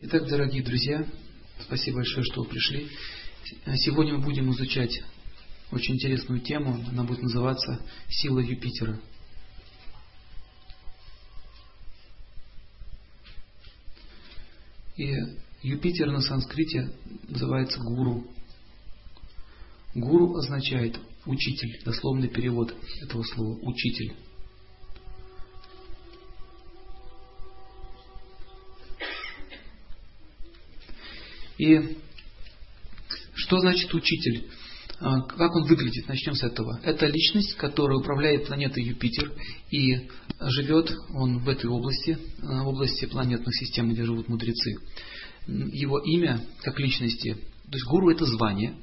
Итак, дорогие друзья, спасибо большое, что вы пришли. Сегодня мы будем изучать очень интересную тему. Она будет называться «Сила Юпитера». И Юпитер на санскрите называется гуру. Гуру означает учитель, дословный перевод этого слова учитель. И что значит учитель? А, как он выглядит? Начнем с этого. Это личность, которая управляет планетой Юпитер и живет он в этой области, а, в области планетных систем, где живут мудрецы. Его имя, как личности, то есть гуру это звание,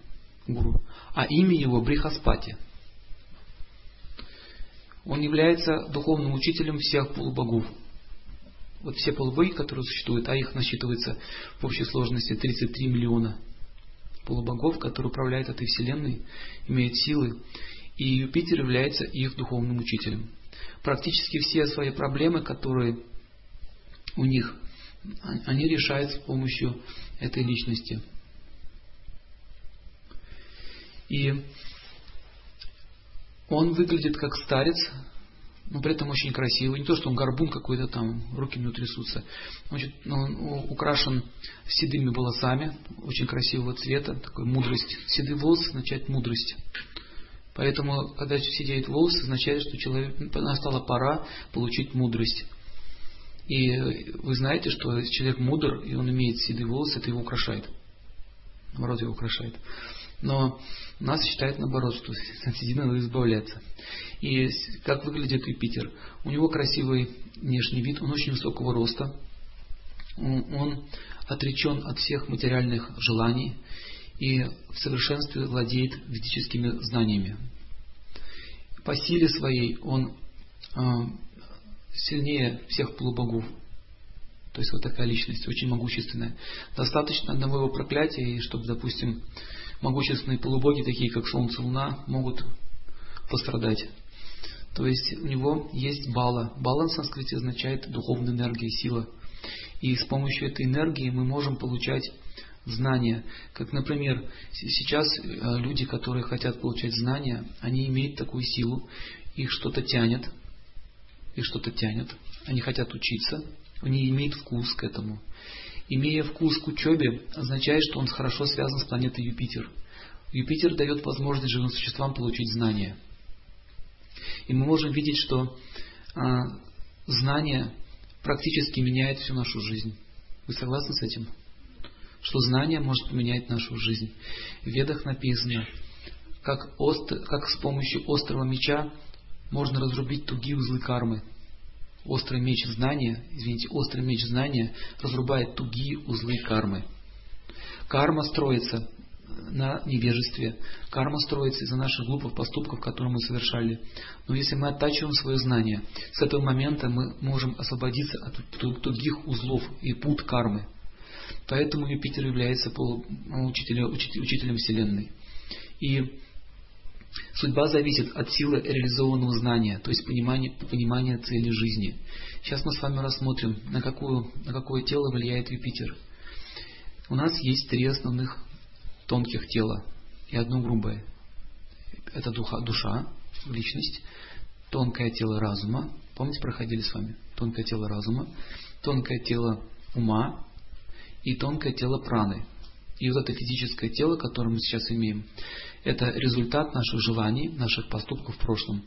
гуру, а имя его Брихаспати. Он является духовным учителем всех полубогов. Вот все полубоги, которые существуют, а их насчитывается в общей сложности 33 миллиона полубогов, которые управляют этой вселенной, имеют силы, и Юпитер является их духовным учителем. Практически все свои проблемы, которые у них, они решаются с помощью этой личности. И он выглядит как старец, но при этом очень красивый. Не то, что он горбун какой-то там, руки у него трясутся. Значит, он украшен седыми волосами, очень красивого цвета, такой мудрость. Седые волосы означает мудрость. Поэтому, когда сидеют волосы, означает, что человек, настала пора получить мудрость. И вы знаете, что человек мудр, и он имеет седые волосы, это его украшает. Наоборот, его украшает. Но нас считают наоборот, что от седины надо избавляться. И как выглядит Юпитер? У него красивый внешний вид, он очень высокого роста, он отречен от всех материальных желаний и в совершенстве владеет ведическими знаниями. По силе своей он э, сильнее всех полубогов. То есть вот такая личность, очень могущественная. Достаточно одного его проклятия, чтобы, допустим, могущественные полубоги, такие как Солнце, Луна, могут пострадать. То есть у него есть бала. Бала на санскрите означает духовная энергия, сила. И с помощью этой энергии мы можем получать знания. Как, например, сейчас э, люди, которые хотят получать знания, они имеют такую силу, их что-то тянет, их что-то тянет, они хотят учиться, они имеют вкус к этому. Имея вкус к учебе, означает, что он хорошо связан с планетой Юпитер. Юпитер дает возможность живым существам получить знания. И мы можем видеть, что а, знание практически меняет всю нашу жизнь. Вы согласны с этим? Что знание может поменять нашу жизнь. В ведах написано, как, остр, как с помощью острого меча можно разрубить тугие узлы кармы. Острый меч знания, извините, острый меч знания разрубает тугие узлы кармы. Карма строится на невежестве. Карма строится из-за наших глупых поступков, которые мы совершали. Но если мы оттачиваем свое знание, с этого момента мы можем освободиться от других узлов и пут кармы. Поэтому Юпитер является учителем, учителем Вселенной. И судьба зависит от силы реализованного знания, то есть понимания, понимания цели жизни. Сейчас мы с вами рассмотрим, на, какую, на какое тело влияет Юпитер. У нас есть три основных тонких тела и одно грубое. Это духа, душа, личность, тонкое тело разума. Помните, проходили с вами? Тонкое тело разума, тонкое тело ума и тонкое тело праны. И вот это физическое тело, которое мы сейчас имеем, это результат наших желаний, наших поступков в прошлом.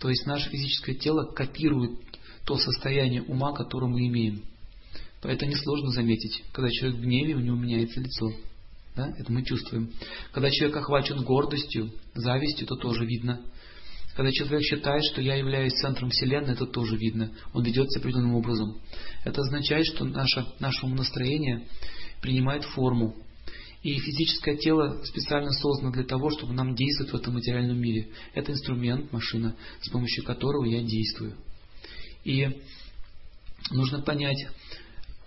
То есть наше физическое тело копирует то состояние ума, которое мы имеем. Поэтому несложно заметить, когда человек в гневе, у него меняется лицо. Да? Это мы чувствуем. Когда человек охвачен гордостью, завистью, то тоже видно. Когда человек считает, что я являюсь центром Вселенной, это тоже видно. Он ведет себя определенным образом. Это означает, что наше, наше умонастроение принимает форму. И физическое тело специально создано для того, чтобы нам действовать в этом материальном мире. Это инструмент, машина, с помощью которого я действую. И нужно понять,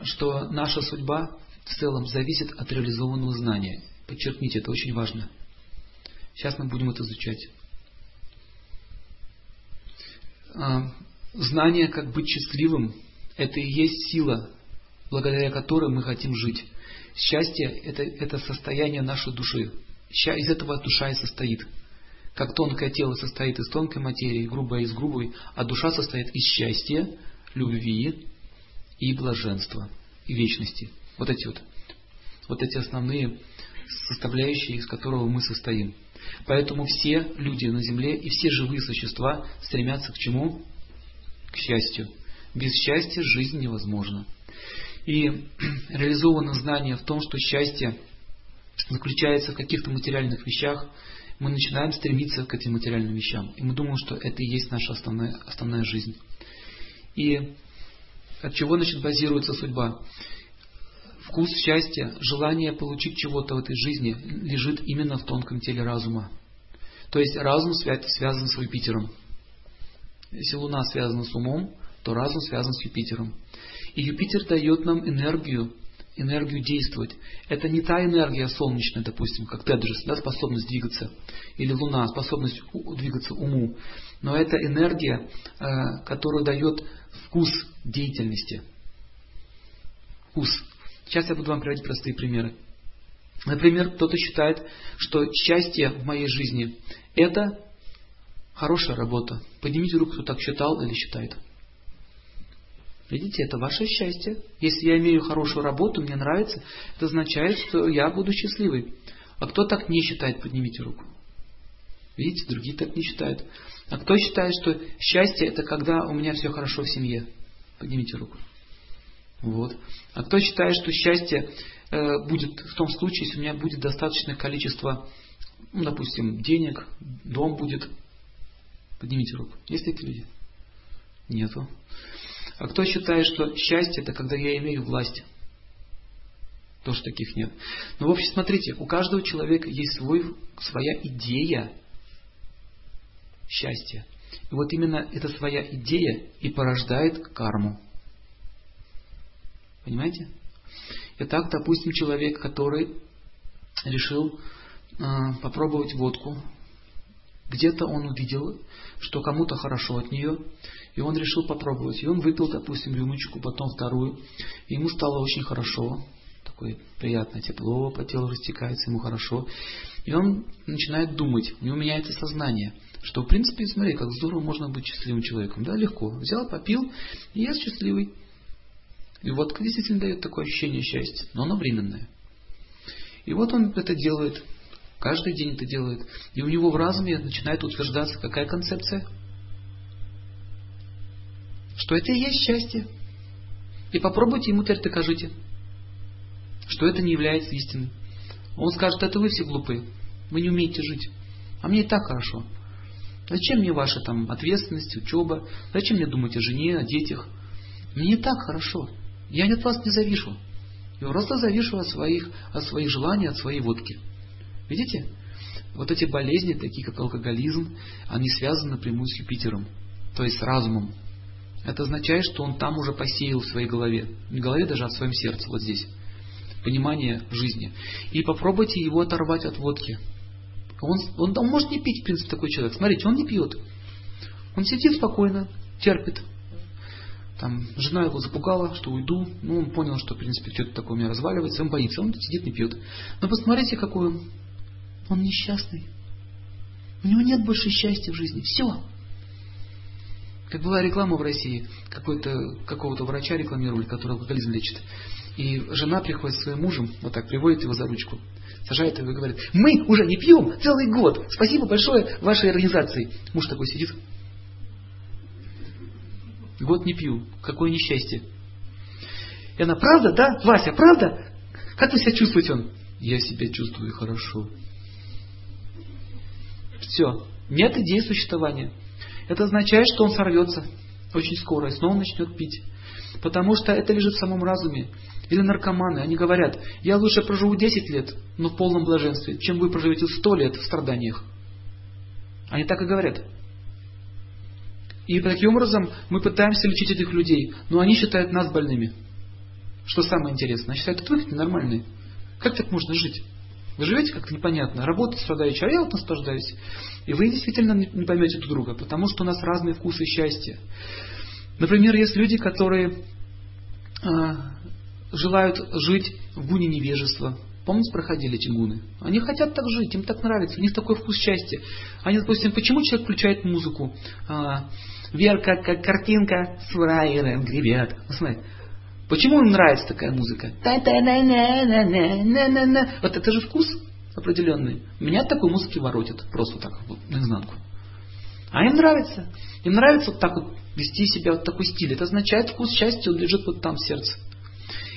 что наша судьба в целом зависит от реализованного знания. Подчеркните, это очень важно. Сейчас мы будем это изучать. А, знание, как быть счастливым, это и есть сила благодаря которой мы хотим жить. Счастье это, это состояние нашей души. Из этого душа и состоит. Как тонкое тело состоит из тонкой материи, грубое из грубой, а душа состоит из счастья, любви и блаженства, и вечности. Вот эти вот, вот эти основные составляющие, из которого мы состоим. Поэтому все люди на Земле и все живые существа стремятся к чему? К счастью. Без счастья жизнь невозможна. И реализовано знание в том, что счастье заключается в каких-то материальных вещах, мы начинаем стремиться к этим материальным вещам. И мы думаем, что это и есть наша основная, основная жизнь. И от чего значит базируется судьба? Вкус счастья, желание получить чего-то в этой жизни лежит именно в тонком теле разума. То есть разум связан с Юпитером. Если Луна связана с умом, то разум связан с Юпитером. И Юпитер дает нам энергию, энергию действовать. Это не та энергия солнечная, допустим, как Тедрис, да, способность двигаться, или Луна, способность двигаться уму. Но это энергия, э, которая дает вкус деятельности. Вкус. Сейчас я буду вам приводить простые примеры. Например, кто-то считает, что счастье в моей жизни – это хорошая работа. Поднимите руку, кто так считал или считает. Видите, это ваше счастье. Если я имею хорошую работу, мне нравится, это означает, что я буду счастливый. А кто так не считает, поднимите руку. Видите, другие так не считают. А кто считает, что счастье это когда у меня все хорошо в семье? Поднимите руку. Вот. А кто считает, что счастье э, будет в том случае, если у меня будет достаточное количество, ну, допустим, денег, дом будет? Поднимите руку. Есть такие люди? Нету. А кто считает, что счастье это когда я имею власть? Тоже таких нет. Но в общем, смотрите, у каждого человека есть свой, своя идея счастья. И вот именно эта своя идея и порождает карму. Понимаете? Итак, допустим, человек, который решил э, попробовать водку, где-то он увидел, что кому-то хорошо от нее, и он решил попробовать. И он выпил, допустим, рюмочку, потом вторую, и ему стало очень хорошо, такое приятное тепло по телу растекается, ему хорошо. И он начинает думать, у него меняется сознание, что в принципе, смотри, как здорово можно быть счастливым человеком. Да, легко. Взял, попил, и я счастливый. И вот действительно дает такое ощущение счастья, но оно временное. И вот он это делает, каждый день это делает. И у него в разуме начинает утверждаться какая концепция? Что это и есть счастье. И попробуйте ему теперь докажите, что это не является истиной. Он скажет, это вы все глупые, вы не умеете жить. А мне и так хорошо. Зачем мне ваша там ответственность, учеба? Зачем мне думать о жене, о детях? Мне и так хорошо. Я от вас не завишу. Я просто завишу от своих, от своих желаний, от своей водки. Видите? Вот эти болезни, такие как алкоголизм, они связаны напрямую с Юпитером, то есть с разумом. Это означает, что он там уже посеял в своей голове. В голове даже, а в своем сердце, вот здесь. Понимание жизни. И попробуйте его оторвать от водки. Он, он, он может не пить, в принципе, такой человек. Смотрите, он не пьет. Он сидит спокойно, терпит. Там жена его запугала, что уйду. Ну, он понял, что, в принципе, что-то такое у меня разваливается. Он боится, он сидит, не пьет. Но посмотрите, какой он. Он несчастный. У него нет больше счастья в жизни. Все. Как была реклама в России, какого-то врача рекламировали, который алкоголизм лечит. И жена приходит со своим мужем, вот так, приводит его за ручку, сажает его и говорит, мы уже не пьем целый год, спасибо большое вашей организации. Муж такой сидит, Год не пью. Какое несчастье. И она, правда, да? Вася, правда? Как вы себя чувствуете? Он, я себя чувствую хорошо. Все. Нет идеи существования. Это означает, что он сорвется очень скоро и снова начнет пить. Потому что это лежит в самом разуме. Или наркоманы, они говорят, я лучше проживу 10 лет, но в полном блаженстве, чем вы проживете 100 лет в страданиях. Они так и говорят. И таким образом мы пытаемся лечить этих людей, но они считают нас больными. Что самое интересное, они считают, это вы нормальные. Как так можно жить? Вы живете как-то непонятно, работа страдающая, а я вот наслаждаюсь. И вы действительно не поймете друг друга, потому что у нас разные вкусы счастья. Например, есть люди, которые, а, желают жить в гуне невежества. Помните, проходили эти гуны? Они хотят так жить, им так нравится, у них такой вкус счастья. Они, допустим, почему человек включает музыку? А, Верка, как картинка, с фраером гребет. Смотри, почему им нравится такая музыка? Вот это же вкус определенный. Меня такой музыки воротит, просто так вот, наизнанку. А им нравится. Им нравится вот так вот вести себя, вот такой стиль. Это означает вкус счастья, лежит вот там в сердце.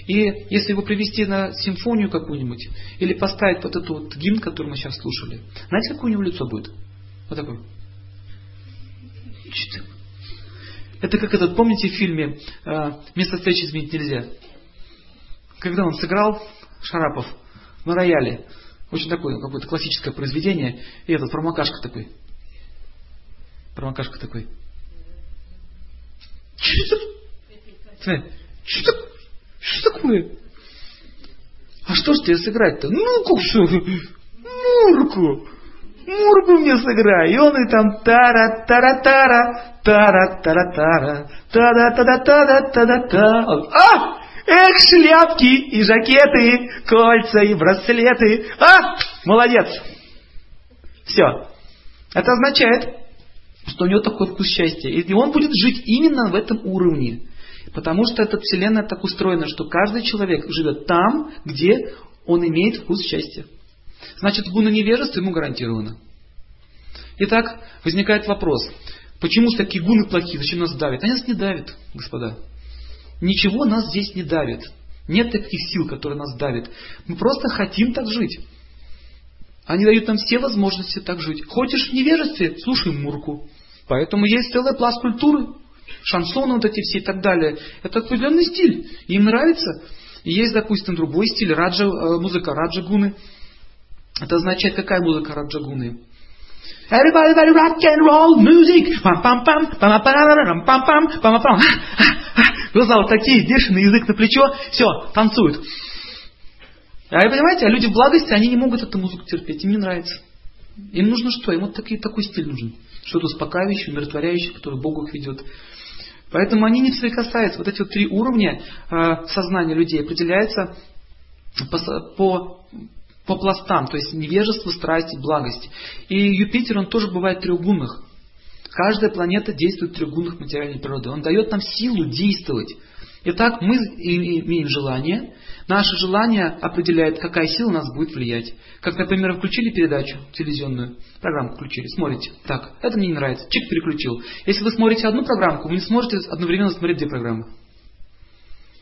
И если его привести на симфонию какую-нибудь, или поставить вот этот вот гимн, который мы сейчас слушали, знаете, какое у него лицо будет? Вот такое. Это как этот, помните в фильме э, «Место встречи изменить нельзя»? Когда он сыграл, Шарапов, на рояле, очень такое какое-то классическое произведение, и этот промокашка такой. Промокашка такой. Что? Что, что такое? А что ж тебе сыграть-то? Ну, как что? Мурку. Мурку мне сыграй. И он и там тара-тара-тара, тара-тара-тара, тара-тара-тара-тара-тара. А! Эх, шляпки и жакеты, кольца и браслеты. А! Молодец. Все. Это означает, что у него такой вкус счастья. И он будет жить именно в этом уровне. Потому что эта вселенная так устроена, что каждый человек живет там, где он имеет вкус счастья. Значит, гуна невежества ему гарантировано. Итак, возникает вопрос, почему такие гуны плохие, зачем нас давят? Они нас не давят, господа. Ничего нас здесь не давит. Нет таких сил, которые нас давят. Мы просто хотим так жить. Они дают нам все возможности так жить. Хочешь в невежестве? Слушай Мурку. Поэтому есть целый пласт культуры. Шансоны вот эти все и так далее. Это определенный стиль. Им нравится. И есть, допустим, другой стиль. Раджа, э, музыка раджагуны. Это означает, какая музыка раджагуны? Everybody, everybody, rock and roll, music. Пам пам пам, пам пам пам пам пам пам. Глаза вот такие, взвешенный язык на плечо, все, танцуют. А вы понимаете, а люди в благости, они не могут эту музыку терпеть, им не нравится. Им нужно что? Им вот такой такой стиль нужен. Что-то успокаивающее, умиротворяющее, которое Бог их ведет. Поэтому они не соприкасаются. Вот эти вот три уровня э, сознания людей определяются по, по по пластам, то есть невежество, страсть и благость. И Юпитер, он тоже бывает треугунных. Каждая планета действует в треугунных материальной природы. Он дает нам силу действовать. Итак, мы имеем желание, наше желание определяет, какая сила нас будет влиять. Как, например, включили передачу телевизионную, программу включили, смотрите, так, это мне не нравится, чик переключил. Если вы смотрите одну программку, вы не сможете одновременно смотреть две программы.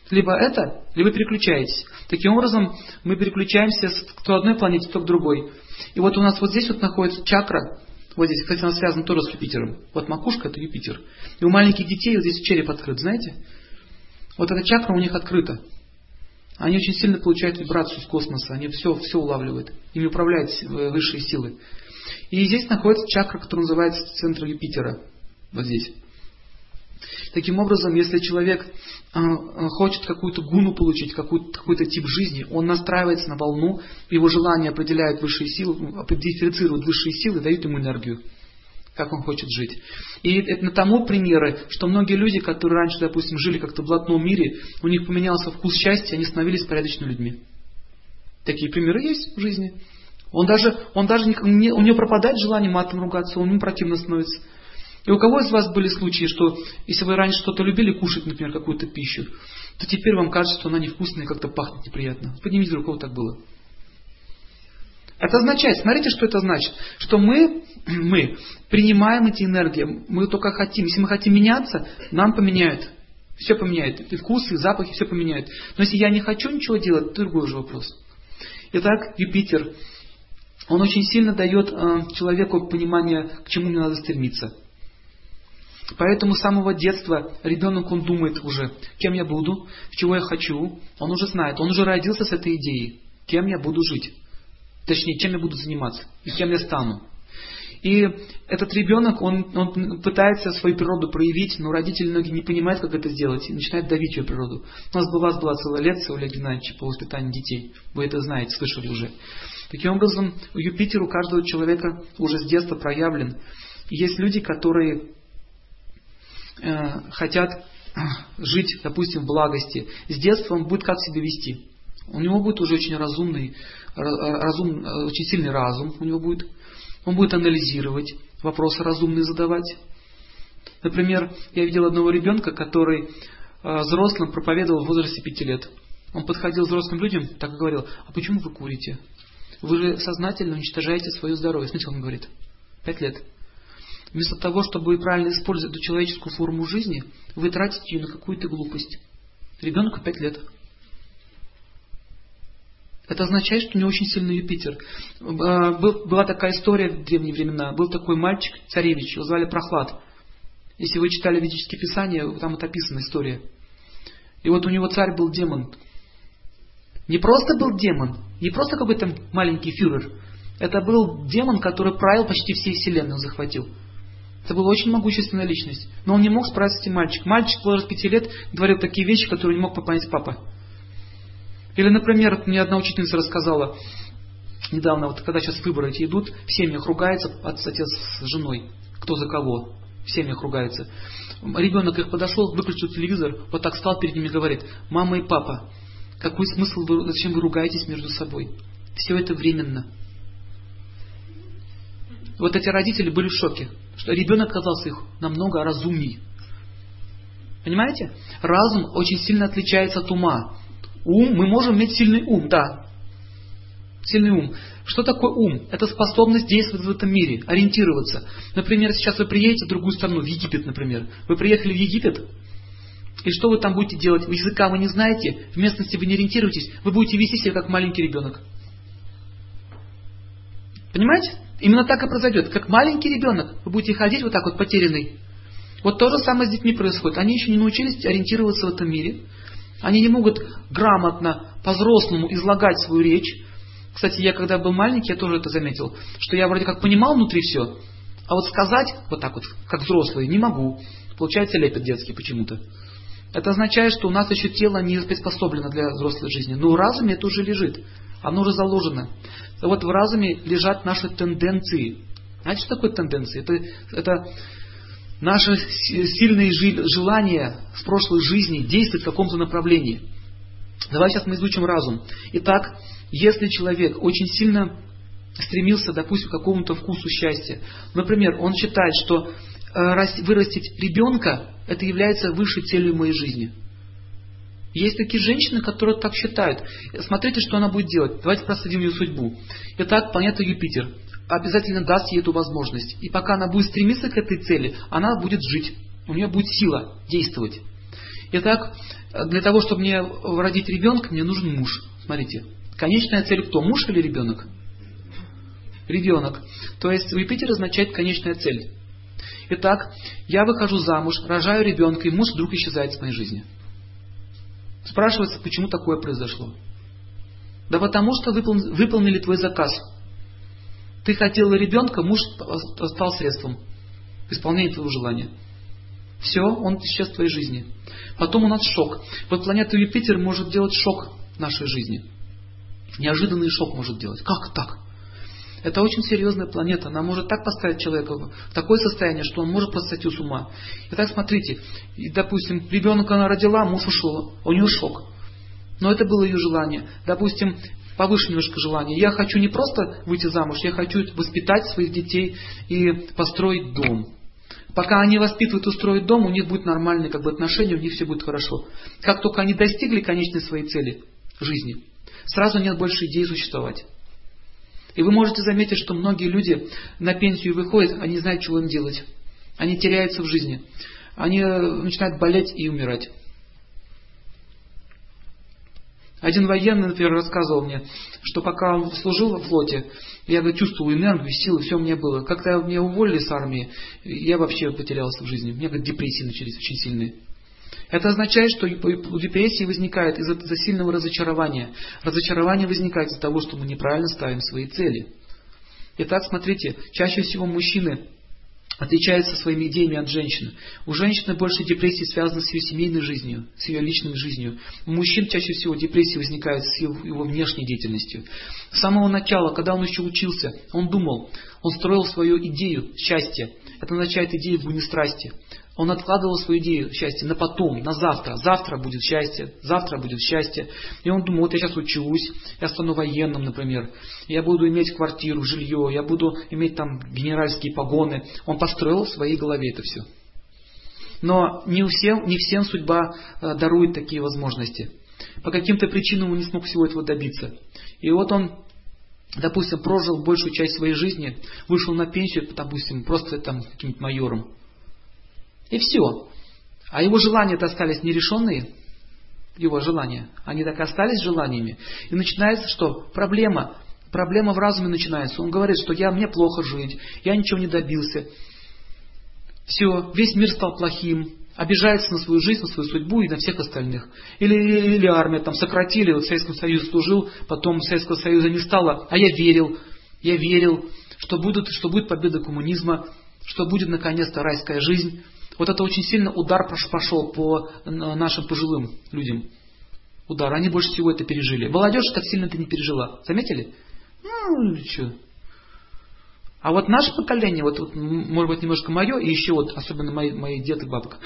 Либо это, либо переключаетесь. Таким образом, мы переключаемся к то одной планете, то к другой. И вот у нас вот здесь вот находится чакра, вот здесь, кстати, она связана тоже с Юпитером. Вот макушка это Юпитер. И у маленьких детей вот здесь череп открыт, знаете? Вот эта чакра у них открыта. Они очень сильно получают вибрацию с космоса, они все, все улавливают. Ими управляют э, высшие силы. И здесь находится чакра, которая называется центр Юпитера. Вот здесь. Таким образом, если человек э, э, хочет какую-то гуну получить, какой-то, тип жизни, он настраивается на волну, его желание определяет высшие силы, дифференцирует высшие силы, дают ему энергию как он хочет жить. И это тому примеры, что многие люди, которые раньше, допустим, жили как-то в блатном мире, у них поменялся вкус счастья, они становились порядочными людьми. Такие примеры есть в жизни. Он даже, он даже не, у него пропадает желание матом ругаться, он ему противно становится. И у кого из вас были случаи, что если вы раньше что-то любили кушать, например, какую-то пищу, то теперь вам кажется, что она невкусная и как-то пахнет неприятно. Поднимите руку, у кого так было. Это означает, смотрите, что это значит, что мы, мы принимаем эти энергии, мы только хотим, если мы хотим меняться, нам поменяют. Все поменяет. И вкусы, и запахи, все поменяют. Но если я не хочу ничего делать, это другой уже вопрос. Итак, Юпитер, он очень сильно дает э, человеку понимание, к чему мне надо стремиться. Поэтому с самого детства ребенок, он думает уже, кем я буду, чего я хочу. Он уже знает, он уже родился с этой идеей, кем я буду жить. Точнее, чем я буду заниматься и кем я стану. И этот ребенок, он, он пытается свою природу проявить, но родители многие не понимают, как это сделать, и начинают давить ее природу. У нас была, была целая лекция у Олега Геннадьевича по воспитанию детей. Вы это знаете, слышали уже. Таким образом, Юпитер у каждого человека уже с детства проявлен. И есть люди, которые э, хотят жить, допустим, в благости, с детства он будет как себя вести. У него будет уже очень разумный, разум, очень сильный разум у него будет. Он будет анализировать, вопросы разумные задавать. Например, я видел одного ребенка, который э, взрослым проповедовал в возрасте пяти лет. Он подходил к взрослым людям, так и говорил, а почему вы курите? Вы же сознательно уничтожаете свое здоровье. Смотрите, он говорит, пять лет. Вместо того, чтобы правильно использовать эту человеческую форму жизни, вы тратите ее на какую-то глупость. Ребенку пять лет. Это означает, что у него очень сильный Юпитер. А, была такая история в древние времена. Был такой мальчик, царевич, его звали Прохлад. Если вы читали ведические писания, там это описана история. И вот у него царь был демон. Не просто был демон, не просто какой-то маленький фюрер. Это был демон, который правил почти всей вселенной, захватил. Это была очень могущественная личность. Но он не мог справиться с этим мальчиком. Мальчик в возрасте пяти лет говорил такие вещи, которые не мог понять папа. Или, например, мне одна учительница рассказала, недавно, вот когда сейчас выборы эти идут, в семьях ругается отец с женой, кто за кого, в семьях ругается. Ребенок их подошел, выключил телевизор, вот так стал перед ними и говорит, мама и папа, какой смысл, вы, зачем вы ругаетесь между собой? Все это временно. Вот эти родители были в шоке, что ребенок оказался их намного разумнее. Понимаете? Разум очень сильно отличается от ума. Ум, мы можем иметь сильный ум, да. Сильный ум. Что такое ум? Это способность действовать в этом мире, ориентироваться. Например, сейчас вы приедете в другую страну, в Египет, например. Вы приехали в Египет, и что вы там будете делать? Вы языка вы не знаете, в местности вы не ориентируетесь, вы будете вести себя как маленький ребенок. Понимаете? Именно так и произойдет. Как маленький ребенок, вы будете ходить вот так вот потерянный. Вот то же самое с детьми происходит. Они еще не научились ориентироваться в этом мире. Они не могут грамотно, по-взрослому излагать свою речь. Кстати, я когда был маленький, я тоже это заметил, что я вроде как понимал внутри все, а вот сказать вот так вот, как взрослый, не могу. Получается лепет детский почему-то. Это означает, что у нас еще тело не приспособлено для взрослой жизни. Но в разуме это уже лежит. Оно уже заложено. Вот в разуме лежат наши тенденции. Знаете, что такое тенденции? Это, это наши сильные желания в прошлой жизни действовать в каком-то направлении. Давай сейчас мы изучим разум. Итак, если человек очень сильно стремился, допустим, к какому-то вкусу счастья, например, он считает, что э, вырастить ребенка, это является высшей целью моей жизни. Есть такие женщины, которые так считают. Смотрите, что она будет делать. Давайте проследим ее судьбу. Итак, планета Юпитер обязательно даст ей эту возможность. И пока она будет стремиться к этой цели, она будет жить. У нее будет сила действовать. Итак, для того, чтобы мне родить ребенка, мне нужен муж. Смотрите, конечная цель кто? Муж или ребенок? Ребенок. То есть Юпитер означает конечная цель. Итак, я выхожу замуж, рожаю ребенка, и муж вдруг исчезает из моей жизни. Спрашивается, почему такое произошло? Да потому что выполнили твой заказ. Ты хотел ребенка, муж стал средством к исполнению твоего желания. Все, он исчез в твоей жизни. Потом у нас шок. Вот планета Юпитер может делать шок в нашей жизни. Неожиданный шок может делать. Как так? Это очень серьезная планета. Она может так поставить человека в такое состояние, что он может просто сойти с ума. Итак, смотрите, и, допустим, ребенка она родила, муж ушел, у нее шок. Но это было ее желание. Допустим, повыше немножко желание. Я хочу не просто выйти замуж, я хочу воспитать своих детей и построить дом. Пока они воспитывают и строят дом, у них будет нормальные как бы, отношения, у них все будет хорошо. Как только они достигли конечной своей цели жизни, сразу нет больше идеи существовать. И вы можете заметить, что многие люди на пенсию выходят, они знают, чего им делать. Они теряются в жизни. Они э, начинают болеть и умирать. Один военный, например, рассказывал мне, что пока он служил во флоте, я говорит, чувствовал энергию, силы, все у меня было. Когда меня уволили с армии, я вообще потерялся в жизни. У меня говорит, депрессии начались очень сильные. Это означает, что у депрессии возникает из-за сильного разочарования. Разочарование возникает из-за того, что мы неправильно ставим свои цели. Итак, смотрите, чаще всего мужчины отличается своими идеями от женщины. У женщины больше депрессии связаны с ее семейной жизнью, с ее личной жизнью. У мужчин чаще всего депрессии возникают с его, внешней деятельностью. С самого начала, когда он еще учился, он думал, он строил свою идею счастья. Это означает идею буйной страсти. Он откладывал свою идею счастья на потом, на завтра. Завтра будет счастье, завтра будет счастье. И он думал, вот я сейчас учусь, я стану военным, например. Я буду иметь квартиру, жилье, я буду иметь там генеральские погоны. Он построил в своей голове это все. Но не, всем, не всем судьба э, дарует такие возможности. По каким-то причинам он не смог всего этого добиться. И вот он допустим, прожил большую часть своей жизни, вышел на пенсию, допустим, просто там каким-нибудь майором. И все. А его желания-то остались нерешенные. Его желания. Они так и остались желаниями. И начинается что? Проблема. Проблема в разуме начинается. Он говорит, что я, мне плохо жить, я ничего не добился. Все, весь мир стал плохим, обижается на свою жизнь, на свою судьбу и на всех остальных. Или, или, или армия там сократили, вот в Советском Союзе служил, потом Советского Союза не стало, а я верил, я верил, что, будут, что будет победа коммунизма, что будет наконец-то райская жизнь. Вот это очень сильно удар пошел по нашим пожилым людям. Удар. Они больше всего это пережили. Молодежь так сильно это не пережила. Заметили? Ну, что. А вот наше поколение, вот, вот может быть немножко мое, и еще вот особенно мои, мои дед и бабка,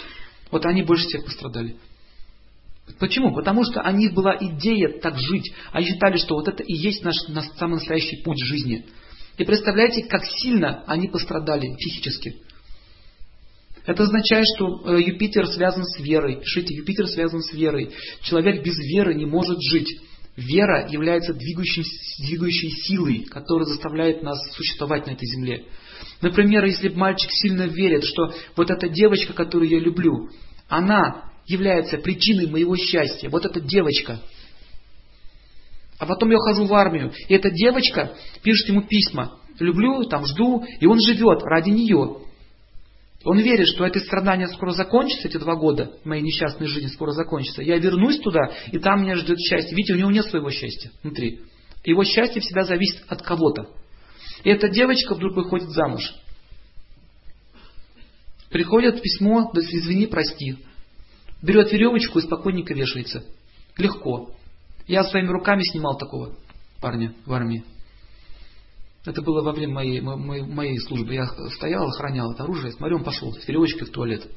вот они больше всех пострадали. Почему? Потому что у них была идея так жить. Они считали, что вот это и есть наш, наш самый настоящий путь жизни. И представляете, как сильно они пострадали физически. Это означает, что э, Юпитер связан с верой. Пишите, Юпитер связан с верой. Человек без веры не может жить. Вера является двигающей, двигающей силой, которая заставляет нас существовать на этой земле. Например, если мальчик сильно верит, что вот эта девочка, которую я люблю, она является причиной моего счастья, вот эта девочка. А потом я хожу в армию, и эта девочка пишет ему письма. Люблю, там жду, и он живет ради нее. Он верит, что эти страдания скоро закончатся, эти два года моей несчастной жизни скоро закончатся. Я вернусь туда, и там меня ждет счастье. Видите, у него нет своего счастья внутри. Его счастье всегда зависит от кого-то. И эта девочка вдруг выходит замуж. Приходит письмо, да извини, прости. Берет веревочку и спокойненько вешается. Легко. Я своими руками снимал такого парня в армии. Это было во время моей, моей, моей службы. Я стоял, охранял это оружие, смотрю, он пошел с веревочкой в туалет.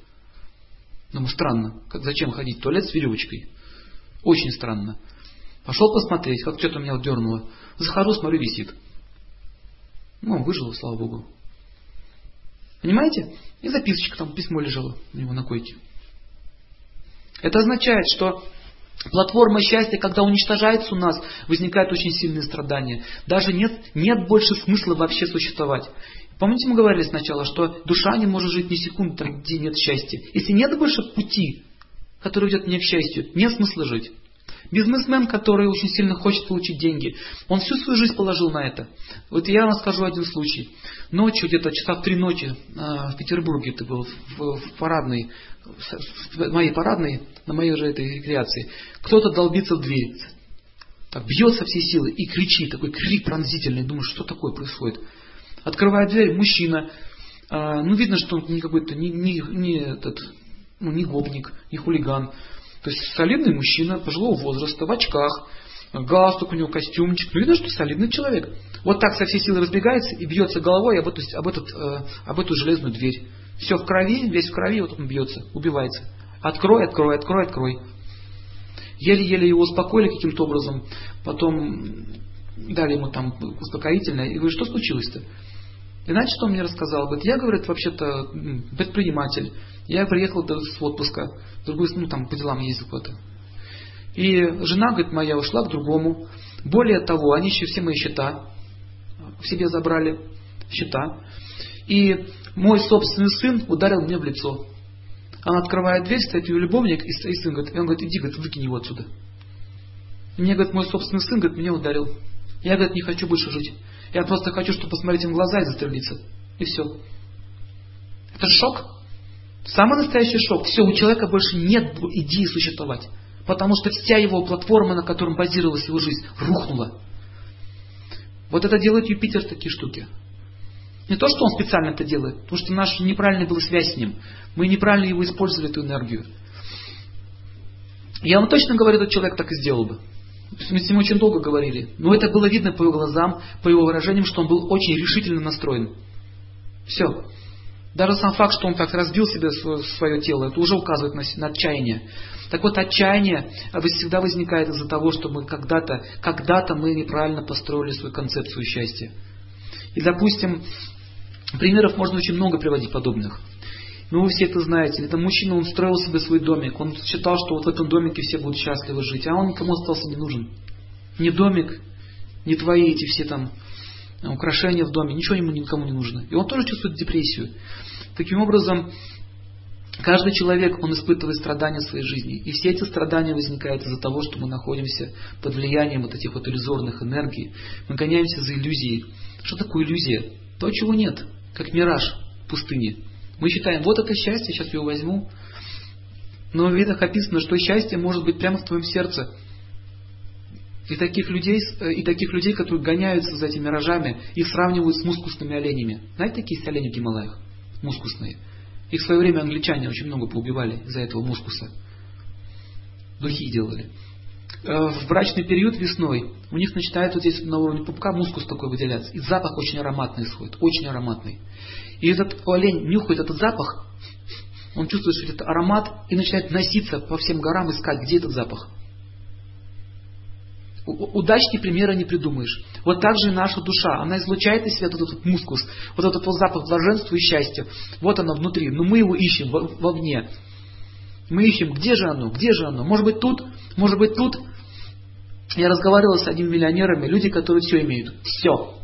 Думаю, странно, как, зачем ходить в туалет с веревочкой? Очень странно. Пошел посмотреть, как что-то меня дернуло. Захожу, смотрю, висит. Ну, выжил, слава Богу. Понимаете? И записочка там, письмо лежало у него на койке. Это означает, что Платформа счастья, когда уничтожается у нас, возникают очень сильные страдания. Даже нет, нет больше смысла вообще существовать. Помните, мы говорили сначала, что душа не может жить ни секунды там, где нет счастья. Если нет больше пути, который ведет мне к счастью, нет смысла жить. Бизнесмен, который очень сильно хочет получить деньги, он всю свою жизнь положил на это. Вот я вам скажу один случай. Ночью, где-то часа в три ночи а, в Петербурге, это был в, в парадной, моей парадной, на моей же этой рекреации, кто-то долбится в дверь. Так, бьет со всей силы и кричит, такой крик пронзительный, думаю, что такое происходит. Открывает дверь, мужчина, а, ну видно, что он не какой-то, не, не, не этот, ну не гопник, не хулиган. То есть солидный мужчина пожилого возраста, в очках, галстук у него, костюмчик. Ну, видно, что солидный человек. Вот так со всей силы разбегается и бьется головой об эту, об, этот, э, об эту железную дверь. Все в крови, весь в крови, вот он бьется, убивается. Открой, открой, открой, открой. Еле-еле его успокоили каким-то образом, потом дали ему там успокоительное. И говорю, что случилось-то? И знаете, что он мне рассказал? Говорит, я, говорит, вообще-то предприниматель. Я приехал с отпуска, другой, ну там по делам ездил куда-то. И жена, говорит, моя ушла к другому. Более того, они еще все мои счета в себе забрали, счета. И мой собственный сын ударил мне в лицо. Она открывает дверь, стоит ее любовник, и стоит сын, говорит, и он говорит, иди, говорит, выкинь его отсюда. И мне, говорит, мой собственный сын, говорит, меня ударил. Я, говорит, не хочу больше жить. Я просто хочу, чтобы посмотреть им в глаза и застрелиться. И все. Это шок. Самый настоящий шок. Все, у человека больше нет идеи существовать. Потому что вся его платформа, на котором базировалась его жизнь, рухнула. Вот это делает Юпитер такие штуки. Не то, что он специально это делает, потому что наша неправильная была связь с ним. Мы неправильно его использовали, эту энергию. Я вам точно говорю, этот человек так и сделал бы. Мы с ним очень долго говорили. Но это было видно по его глазам, по его выражениям, что он был очень решительно настроен. Все. Даже сам факт, что он так разбил себе свое, свое тело, это уже указывает на, на отчаяние. Так вот, отчаяние всегда возникает из-за того, что мы когда-то, когда-то мы неправильно построили свою концепцию счастья. И, допустим, примеров можно очень много приводить подобных. Ну, вы все это знаете. Это мужчина, он строил себе свой домик. Он считал, что вот в этом домике все будут счастливы жить. А он никому остался не нужен. Ни домик, ни твои эти все там украшения в доме. Ничего ему никому не нужно. И он тоже чувствует депрессию. Таким образом, каждый человек, он испытывает страдания в своей жизни. И все эти страдания возникают из-за того, что мы находимся под влиянием вот этих вот иллюзорных энергий. Мы гоняемся за иллюзией. Что такое иллюзия? То, чего нет. Как мираж в пустыне. Мы считаем, вот это счастье, сейчас его возьму. Но в видах описано, что счастье может быть прямо в твоем сердце. И таких людей, э, и таких людей, которые гоняются за этими миражами, их сравнивают с мускусными оленями. Знаете, такие есть олени в Гималаях? Мускусные. Их в свое время англичане очень много поубивали из-за этого мускуса. Духи делали. Э, в брачный период весной у них начинает вот здесь на уровне пупка мускус такой выделяться. И запах очень ароматный исходит. Очень ароматный. И этот олень нюхает этот запах, он чувствует, что это аромат, и начинает носиться по всем горам, искать, где этот запах. Удачнее примера не придумаешь. Вот так же и наша душа. Она излучает из себя вот этот мускус, вот этот вот запах блаженства и счастья. Вот оно внутри. Но мы его ищем вовне. Мы ищем, где же оно, где же оно. Может быть тут, может быть тут. Я разговаривал с одними миллионерами, люди, которые все имеют. Все.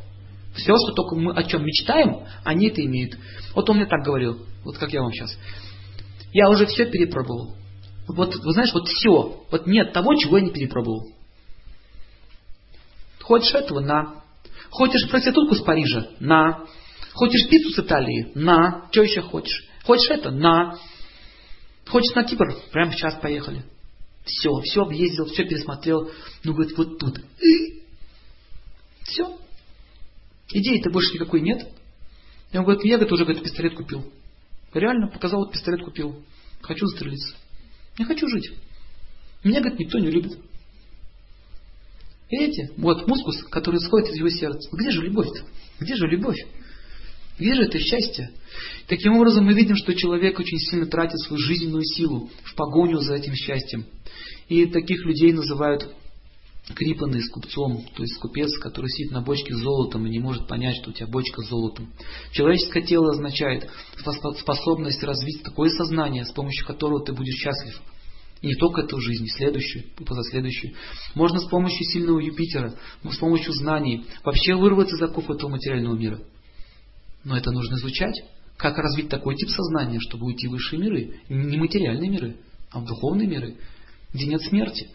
Все, что только мы о чем мечтаем, они это имеют. Вот он мне так говорил, вот как я вам сейчас. Я уже все перепробовал. Вот, вы знаешь, вот все. Вот нет того, чего я не перепробовал. Хочешь этого? На. Хочешь проститутку с Парижа? На. Хочешь пиццу с Италии? На. Что еще хочешь? Хочешь это? На. Хочешь на Кипр? Прямо сейчас поехали. Все, все объездил, все пересмотрел. Ну, говорит, вот тут. Все. Идеи-то больше никакой нет. И он говорит, я говорит, уже говорит, пистолет купил. Реально показал, вот пистолет купил. Хочу застрелиться. Не хочу жить. Меня, говорит, никто не любит. Видите? Вот мускус, который исходит из его сердца. Где же любовь-то? Где же любовь? Же это счастье? Таким образом, мы видим, что человек очень сильно тратит свою жизненную силу в погоню за этим счастьем. И таких людей называют крипанный с купцом, то есть купец, который сидит на бочке с золотом и не может понять, что у тебя бочка с золотом. Человеческое тело означает способность развить такое сознание, с помощью которого ты будешь счастлив. И не только эту жизнь, и следующую, и позаследующую. Можно с помощью сильного Юпитера, с помощью знаний вообще вырваться из оков этого материального мира. Но это нужно изучать. Как развить такой тип сознания, чтобы уйти в высшие миры, не материальные миры, а в духовные миры, где нет смерти.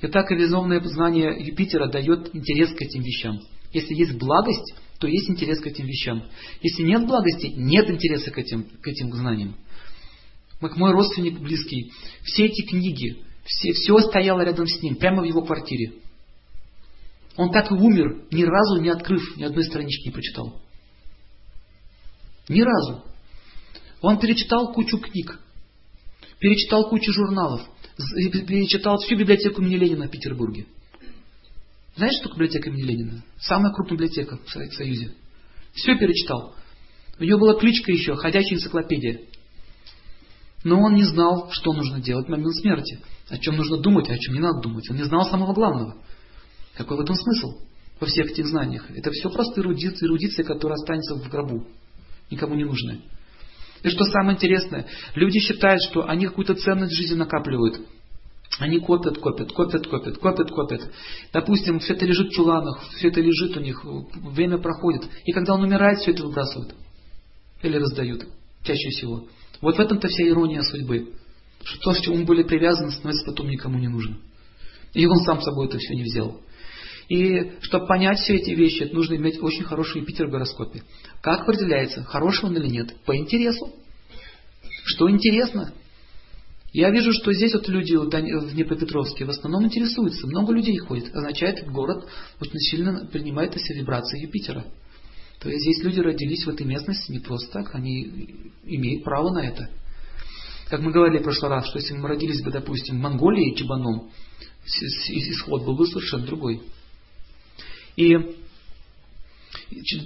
Итак, иллюзорное знание Юпитера дает интерес к этим вещам. Если есть благость, то есть интерес к этим вещам. Если нет благости, нет интереса к этим, к этим знаниям. Как мой родственник близкий, все эти книги, все, все стояло рядом с ним, прямо в его квартире. Он так и умер, ни разу не открыв, ни одной странички не прочитал. Ни разу. Он перечитал кучу книг, перечитал кучу журналов, перечитал всю библиотеку имени Ленина в Петербурге. Знаешь, что такое библиотека имени Ленина? Самая крупная библиотека в Союзе. Все перечитал. У него была кличка еще «Ходячая энциклопедия». Но он не знал, что нужно делать в момент смерти. О чем нужно думать, а о чем не надо думать. Он не знал самого главного. Какой в этом смысл? Во всех этих знаниях. Это все просто эрудиция, эрудиция которая останется в гробу. Никому не нужная. И что самое интересное, люди считают, что они какую-то ценность в жизни накапливают. Они копят, копят, копят, копят, копят, копят. Допустим, все это лежит в чуланах, все это лежит у них, время проходит. И когда он умирает, все это выбрасывают. Или раздают. Чаще всего. Вот в этом-то вся ирония судьбы. Что то, с чем он были привязаны, становится потом никому не нужно. И он сам с собой это все не взял. И чтобы понять все эти вещи, нужно иметь очень хороший Юпитер в гороскопе. Как определяется, хороший он или нет? По интересу. Что интересно? Я вижу, что здесь вот люди в Днепропетровске в основном интересуются. Много людей ходит. Означает, город очень сильно принимает на себя вибрации Юпитера. То есть здесь люди родились в этой местности не просто так, они имеют право на это. Как мы говорили в прошлый раз, что если мы родились бы, допустим, в Монголии, Чебаном, исход был бы совершенно другой. И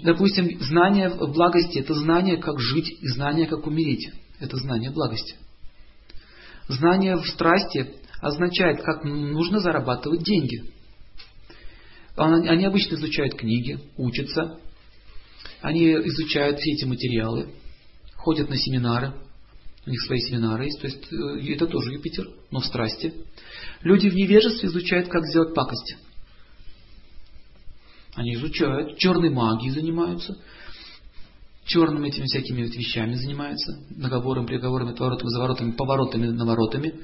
Допустим, знание благости – это знание, как жить, и знание, как умереть. Это знание благости. Знание в страсти означает, как нужно зарабатывать деньги. Они обычно изучают книги, учатся, они изучают все эти материалы, ходят на семинары, у них свои семинары есть, то есть э, это тоже Юпитер, но в страсти. Люди в невежестве изучают, как сделать пакость. Они изучают, черной магией занимаются, черными этими всякими вещами занимаются, наговорами, приговорами, отворотами, заворотами, поворотами, наворотами.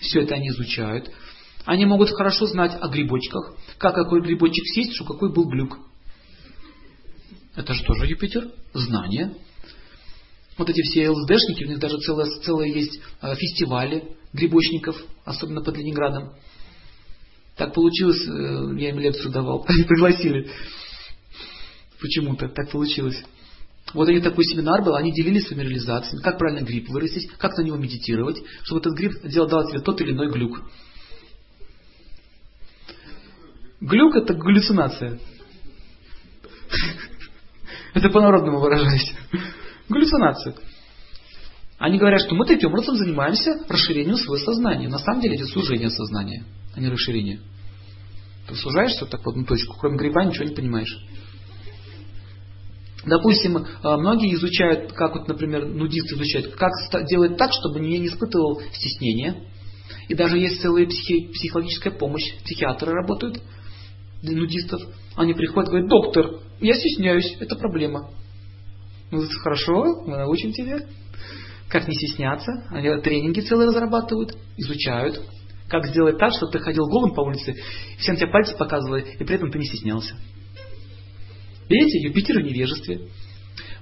Все это они изучают. Они могут хорошо знать о грибочках, как какой грибочек съесть, что какой был глюк. Это же тоже Юпитер, знание. Вот эти все ЛСДшники, у них даже целые, целые есть э, фестивали грибочников, особенно под Ленинградом. Так получилось, э, я им лекцию давал, они пригласили. Почему-то так получилось. Вот у них такой семинар был, они делились своими реализациями, как правильно гриб вырастить, как на него медитировать, чтобы этот гриб делал, дал тебе тот или иной глюк. Глюк это галлюцинация. Это по-народному выражаясь. Галлюцинация. Они говорят, что мы таким образом занимаемся расширением своего сознания. На самом деле это сужение сознания, а не расширение. Сужаешься вот так в одну точку, кроме гриба ничего не понимаешь. Допустим, э, многие изучают, как вот, например, нудисты изучают, как делать так, чтобы я не испытывал стеснения. И даже есть целая психи, психологическая помощь, психиатры работают, нудистов. Они приходят и говорят, доктор, я стесняюсь, это проблема. Ну, хорошо, мы научим тебя. Как не стесняться. Они тренинги целые разрабатывают, изучают. Как сделать так, чтобы ты ходил голым по улице, всем тебе пальцы показывали, и при этом ты не стеснялся. Видите, Юпитер в невежестве.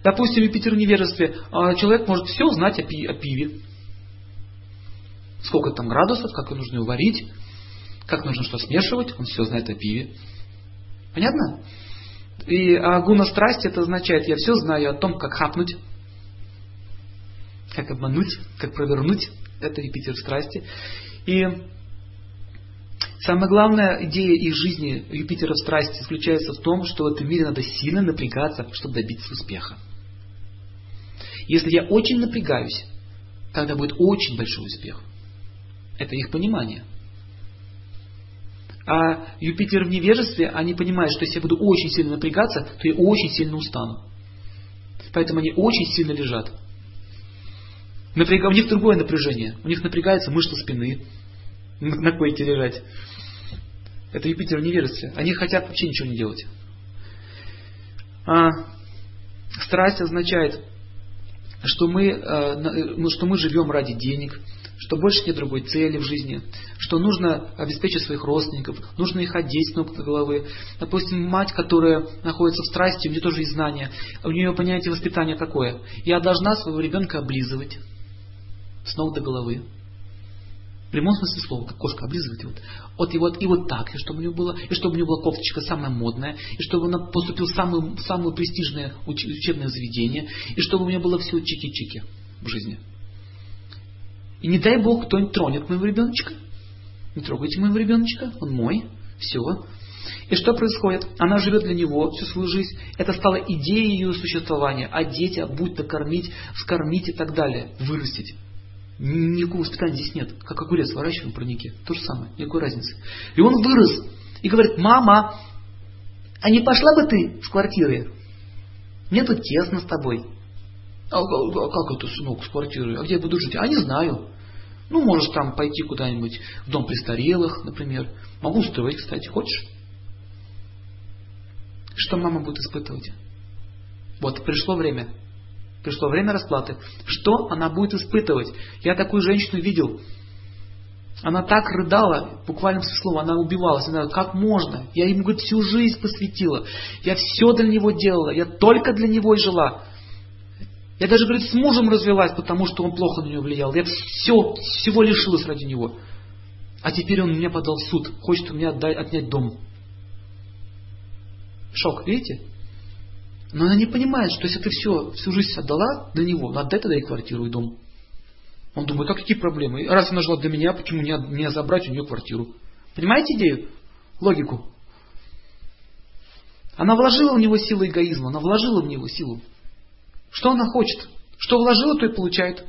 Допустим, Юпитер в невежестве, а человек может все знать о, пи о пиве. Сколько там градусов, как нужно его варить, как нужно что смешивать, он все знает о пиве. Понятно? И а гуна страсти это означает, я все знаю о том, как хапнуть, как обмануть, как провернуть. Это Юпитер страсти. И Самая главная идея их жизни Юпитера в страсти заключается в том, что в этом мире надо сильно напрягаться, чтобы добиться успеха. Если я очень напрягаюсь, тогда будет очень большой успех. Это их понимание. А Юпитер в невежестве, они понимают, что если я буду очень сильно напрягаться, то я очень сильно устану. Поэтому они очень сильно лежат. Напряг... У них другое напряжение. У них напрягается мышца спины, на койке лежать. Это Юпитер невежестве. Они хотят вообще ничего не делать. А, страсть означает, что мы, э, ну, что мы живем ради денег, что больше нет другой цели в жизни, что нужно обеспечить своих родственников, нужно их одеть с ног до головы. Допустим, мать, которая находится в страсти, у нее тоже есть знания, у нее понятие воспитания такое. Я должна своего ребенка облизывать с ног до головы. В прямом смысле слова, как кошка облизывает его. Вот и вот, и вот так, и чтобы у него было, и чтобы у него была кофточка самая модная, и чтобы он поступил в самое, самое престижное учебное заведение, и чтобы у него было все чики-чики в жизни. И не дай Бог кто-нибудь тронет моего ребеночка. Не трогайте моего ребеночка, он мой. Все. И что происходит? Она живет для него всю свою жизнь. Это стало идеей ее существования. А дети, будь то кормить, вскормить и так далее. Вырастить. Никакого воспитания здесь нет. Как огурец выращиваем в парнике. То же самое, никакой разницы. И он вырос. И говорит, мама, а не пошла бы ты с квартиры? Мне тут тесно с тобой. А, а, а как это, сынок, с квартиры? А где я буду жить? А не знаю. Ну, можешь там пойти куда-нибудь в дом престарелых, например. Могу устроить, кстати, хочешь? Что мама будет испытывать? Вот, пришло время. Пришло время расплаты. Что она будет испытывать? Я такую женщину видел. Она так рыдала, буквально со слова, она убивалась. Она, как можно? Я ему, говорит, всю жизнь посвятила. Я все для него делала. Я только для него и жила. Я даже, говорит, с мужем развелась, потому что он плохо на нее влиял. Я все, всего лишилась ради него. А теперь он мне подал в суд. Хочет у меня отдать, отнять дом. Шок, видите? Но она не понимает, что если ты все, всю жизнь отдала для него, ну отдай тогда и квартиру, и дом. Он думает, а какие проблемы? Раз она жила для меня, почему не, не забрать у нее квартиру? Понимаете идею? Логику. Она вложила в него силу эгоизма, она вложила в него силу. Что она хочет? Что вложила, то и получает.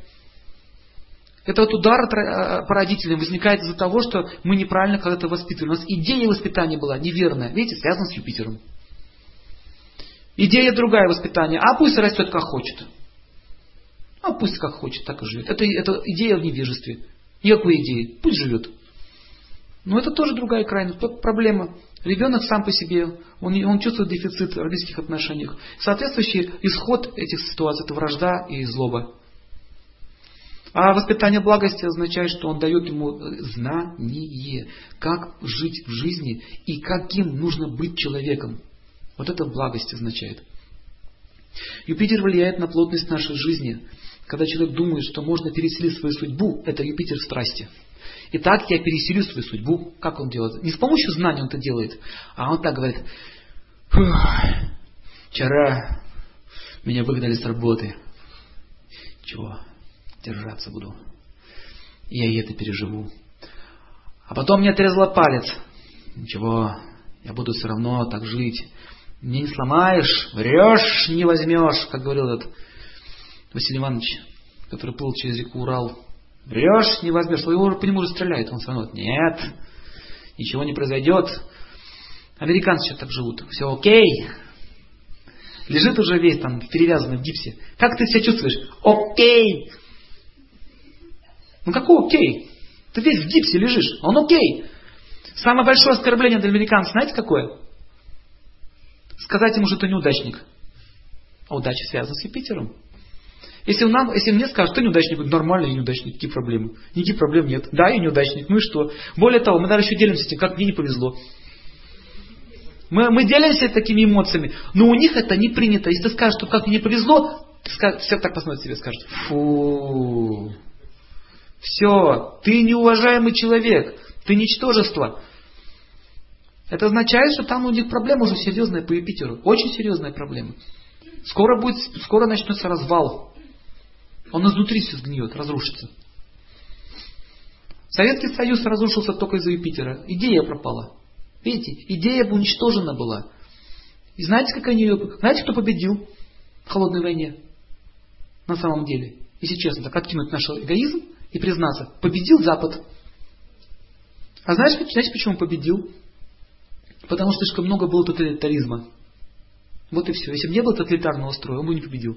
Это вот удар э, по родителям возникает из-за того, что мы неправильно когда-то воспитывали. У нас идея воспитания была неверная. Видите, связана с Юпитером. Идея другая воспитания. А пусть растет как хочет. А пусть как хочет, так и живет. Это, это идея в невежестве. Никакой идеи. Пусть живет. Но это тоже другая крайность. Проблема. Ребенок сам по себе, он, он чувствует дефицит в родительских отношениях. Соответствующий исход этих ситуаций – это вражда и злоба. А воспитание благости означает, что он дает ему знание, как жить в жизни и каким нужно быть человеком. Вот это благость означает. Юпитер влияет на плотность нашей жизни. Когда человек думает, что можно переселить свою судьбу, это Юпитер в страсти. Итак, я переселю свою судьбу. Как он делает? Не с помощью знаний он это делает, а он так говорит. Вчера меня выгнали с работы. Чего? Держаться буду. Я и это переживу. А потом мне отрезала палец. Ничего, я буду все равно так жить. Не сломаешь, врешь, не возьмешь, как говорил этот Василий Иванович, который плыл через реку Урал. Врешь, не возьмешь. Его по нему уже стреляет. Он все равно, нет, ничего не произойдет. Американцы сейчас так живут. Все окей. Лежит уже весь там перевязанный в гипсе. Как ты себя чувствуешь? Окей. Ну какой окей? Ты весь в гипсе лежишь. Он окей. Самое большое оскорбление для американцев, знаете какое? Сказать ему, что ты неудачник. А удача связана с Юпитером. Если, нам, если мне скажут, что неудачник, нормально, я неудачник, какие проблемы? Никаких проблем нет. Да, я неудачник, ну и что? Более того, мы даже еще делимся этим, как мне не повезло. Мы, мы делимся такими эмоциями, но у них это не принято. Если ты скажешь, что как мне не повезло, ты скажешь, все так посмотрят себе скажут, фу, все, ты неуважаемый человек, ты ничтожество. Это означает, что там у них проблема уже серьезная по Юпитеру. Очень серьезная проблема. Скоро, будет, скоро начнется развал. Он изнутри все сгниет, разрушится. Советский Союз разрушился только из-за Юпитера. Идея пропала. Видите, идея уничтожена была. И знаете, как они ее... Знаете, кто победил в холодной войне? На самом деле. Если честно, так откинуть наш эгоизм и признаться, победил Запад. А знаете, знаете, почему победил? Потому что слишком много было тоталитаризма. Вот и все. Если бы не было тоталитарного строя, он бы не победил.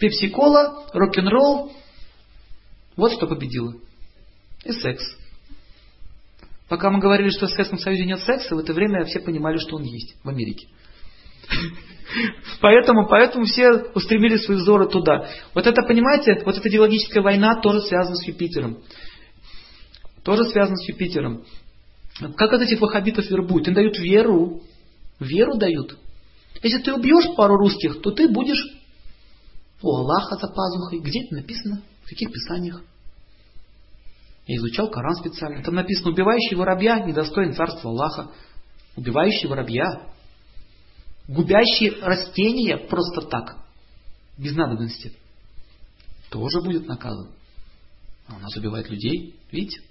Пепси-кола, рок-н-ролл. Вот что победило. И секс. Пока мы говорили, что в Советском Союзе нет секса, в это время все понимали, что он есть в Америке. Поэтому, поэтому все устремили свои взоры туда. Вот это, понимаете, вот эта идеологическая война тоже связана с Юпитером. Тоже связана с Юпитером. Как от этих ваххабитов вербуют? Им дают веру. Веру дают. Если ты убьешь пару русских, то ты будешь у Аллаха за пазухой. Где это написано? В каких писаниях? Я изучал Коран специально. Там написано, убивающий воробья недостоин царства Аллаха. Убивающий воробья. Губящий растения просто так. Без надобности. Тоже будет наказан. А у нас убивает людей. Видите?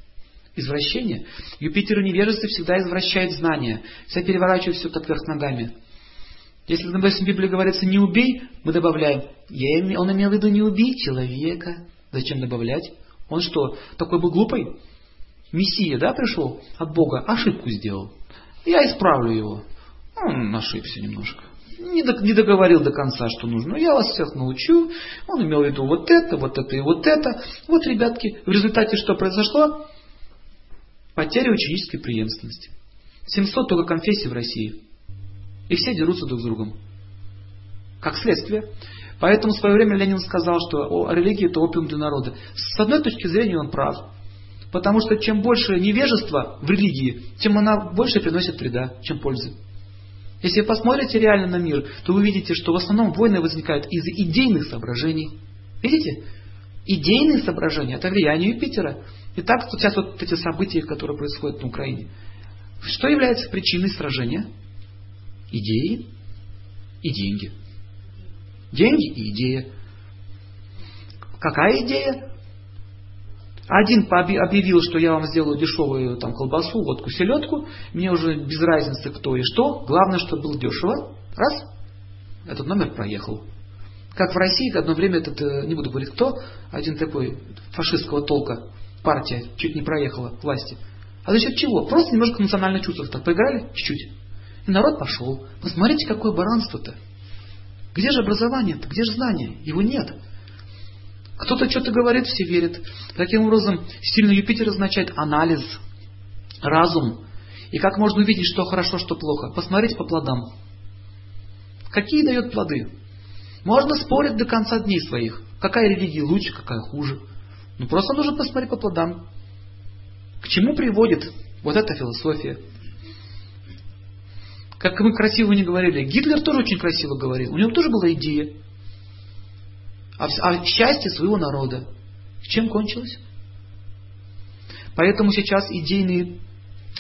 Извращение. Юпитер невежество всегда извращает знания. Всегда переворачивает все так вверх ногами. Если, допустим, в Библии говорится «не убей», мы добавляем, я, он имел в виду «не убей человека». Зачем добавлять? Он что, такой был глупый? Мессия, да, пришел от Бога, ошибку сделал. Я исправлю его. Он ошибся немножко. Не договорил до конца, что нужно. Я вас всех научу. Он имел в виду вот это, вот это и вот это. Вот, ребятки, в результате что произошло? Потеря ученической преемственности. 700 только конфессий в России. И все дерутся друг с другом. Как следствие. Поэтому в свое время Ленин сказал, что религия это опиум для народа. С одной точки зрения он прав. Потому что чем больше невежества в религии, тем она больше приносит вреда, чем пользы. Если вы посмотрите реально на мир, то вы увидите, что в основном войны возникают из идейных соображений. Видите? Идейные соображения – это влияние Юпитера. Итак, сейчас вот эти события, которые происходят на Украине. Что является причиной сражения? Идеи и деньги. Деньги и идея. Какая идея? Один объявил, что я вам сделаю дешевую там, колбасу, водку, селедку. Мне уже без разницы кто и что. Главное, чтобы было дешево. Раз. Этот номер проехал. Как в России одно время, этот, э, не буду говорить кто, один такой фашистского толка, партия чуть не проехала власти. А за счет чего? Просто немножко национальных чувств так поиграли, чуть-чуть. И народ пошел. Посмотрите, какое баранство-то. Где же образование-то? Где же знание? Его нет. Кто-то что-то говорит, все верят. Таким образом, сильный Юпитер означает анализ, разум. И как можно увидеть, что хорошо, что плохо? Посмотреть по плодам. Какие дает плоды? Можно спорить до конца дней своих. Какая религия лучше, какая хуже. Ну просто нужно посмотреть по плодам. К чему приводит вот эта философия? Как мы красиво не говорили, Гитлер тоже очень красиво говорил. У него тоже была идея о, о счастье своего народа. Чем кончилось? Поэтому сейчас идейные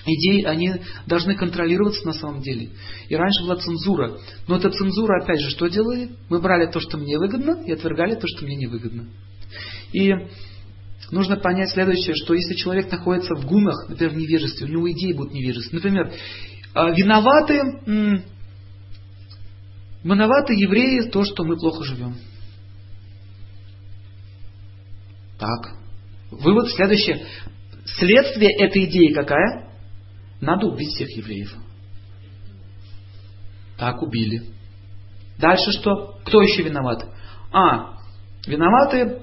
идеи, они должны контролироваться на самом деле. И раньше была цензура. Но эта цензура, опять же, что делали? Мы брали то, что мне выгодно, и отвергали то, что мне не выгодно. И нужно понять следующее, что если человек находится в гунах, например, в невежестве, у него идеи будут невежественны. Например, а, виноваты, виноваты евреи то, что мы плохо живем. Так. Вывод следующий. Следствие этой идеи какая? Надо убить всех евреев. Так, убили. Дальше что? Кто еще виноват? А, виноваты,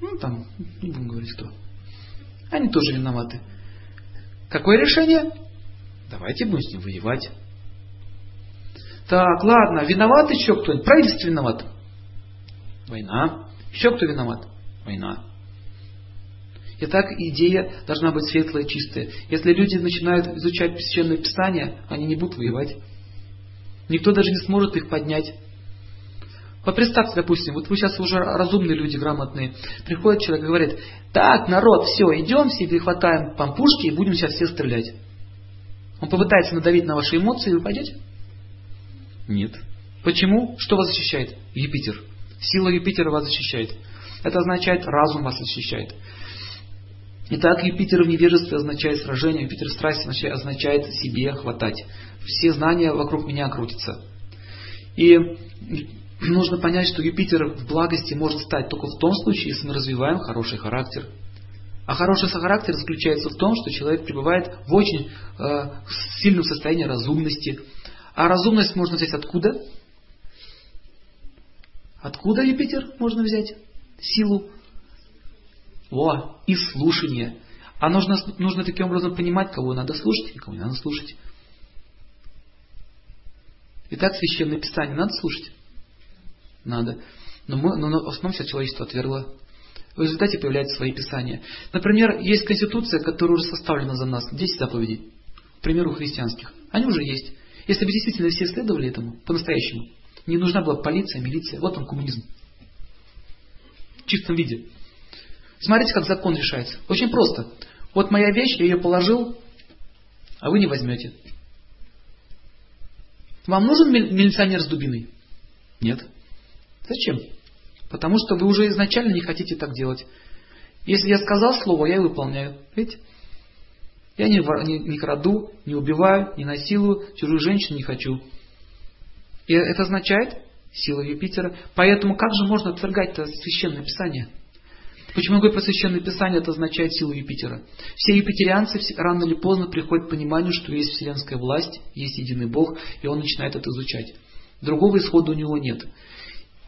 ну там, не будем говорить кто. Они тоже виноваты. Какое решение? Давайте будем с ним воевать. Так, ладно, виноват еще кто-нибудь? Правительство виноват. Война. Еще кто виноват? Война. Итак, идея должна быть светлая и чистая. Если люди начинают изучать священное писание, они не будут воевать. Никто даже не сможет их поднять. Вот представьте, допустим, вот вы сейчас уже разумные люди, грамотные. Приходит человек и говорит, так, народ, все, идем, все перехватаем пампушки и будем сейчас все стрелять. Он попытается надавить на ваши эмоции, и вы пойдете? Нет. Почему? Что вас защищает? Юпитер. Сила Юпитера вас защищает. Это означает, разум вас защищает. Итак, Юпитер в невежестве означает сражение, Юпитер в страсти означает себе хватать. Все знания вокруг меня крутятся. И нужно понять, что Юпитер в благости может стать только в том случае, если мы развиваем хороший характер. А хороший характер заключается в том, что человек пребывает в очень э, сильном состоянии разумности. А разумность можно взять откуда? Откуда Юпитер можно взять силу? О, и слушание. А нужно, нужно таким образом понимать, кого надо слушать и кого не надо слушать. Итак, священное писание надо слушать? Надо. Но, мы, но в основном все человечество отвергло. В результате появляются свои писания. Например, есть Конституция, которая уже составлена за нас. 10 заповедей. К примеру, христианских. Они уже есть. Если бы действительно все следовали этому, по-настоящему, не нужна была полиция, милиция. Вот он коммунизм. В чистом виде. Смотрите, как закон решается. Очень просто. Вот моя вещь, я ее положил, а вы не возьмете. Вам нужен милиционер с дубиной? Нет. Зачем? Потому что вы уже изначально не хотите так делать. Если я сказал слово, я и выполняю. Видите? Я не, не, не краду, не убиваю, не насилую, чужую женщину не хочу. И это означает сила Юпитера. Поэтому как же можно отвергать это священное писание? Почему я говорю про священное писание, это означает силу Юпитера. Все юпитерианцы рано или поздно приходят к пониманию, что есть вселенская власть, есть единый Бог, и он начинает это изучать. Другого исхода у него нет.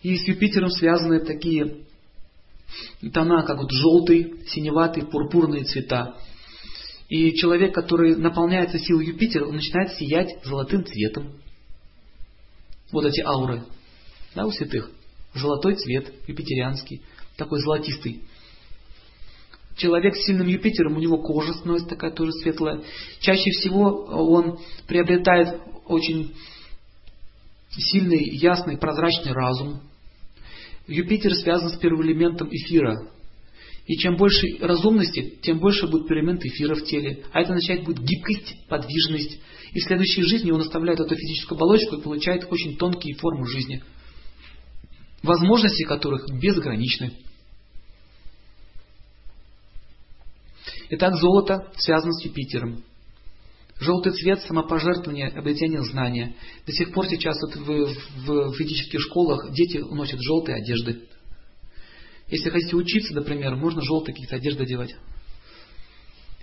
И с Юпитером связаны такие тона, как вот желтый, синеватый, пурпурные цвета. И человек, который наполняется силой Юпитера, он начинает сиять золотым цветом вот эти ауры, да, у святых. Золотой цвет, юпитерианский, такой золотистый. Человек с сильным Юпитером, у него кожа становится такая тоже светлая. Чаще всего он приобретает очень сильный, ясный, прозрачный разум. Юпитер связан с первым элементом эфира. И чем больше разумности, тем больше будет элемент эфира в теле. А это означает будет гибкость, подвижность. И в следующей жизни он оставляет эту физическую оболочку и получает очень тонкие формы жизни, возможности которых безграничны. Итак, золото связано с Юпитером. Желтый цвет – самопожертвование, обретение знания. До сих пор сейчас вот в, в, в ведических школах дети носят желтые одежды. Если хотите учиться, например, можно желтые какие-то одежды одевать.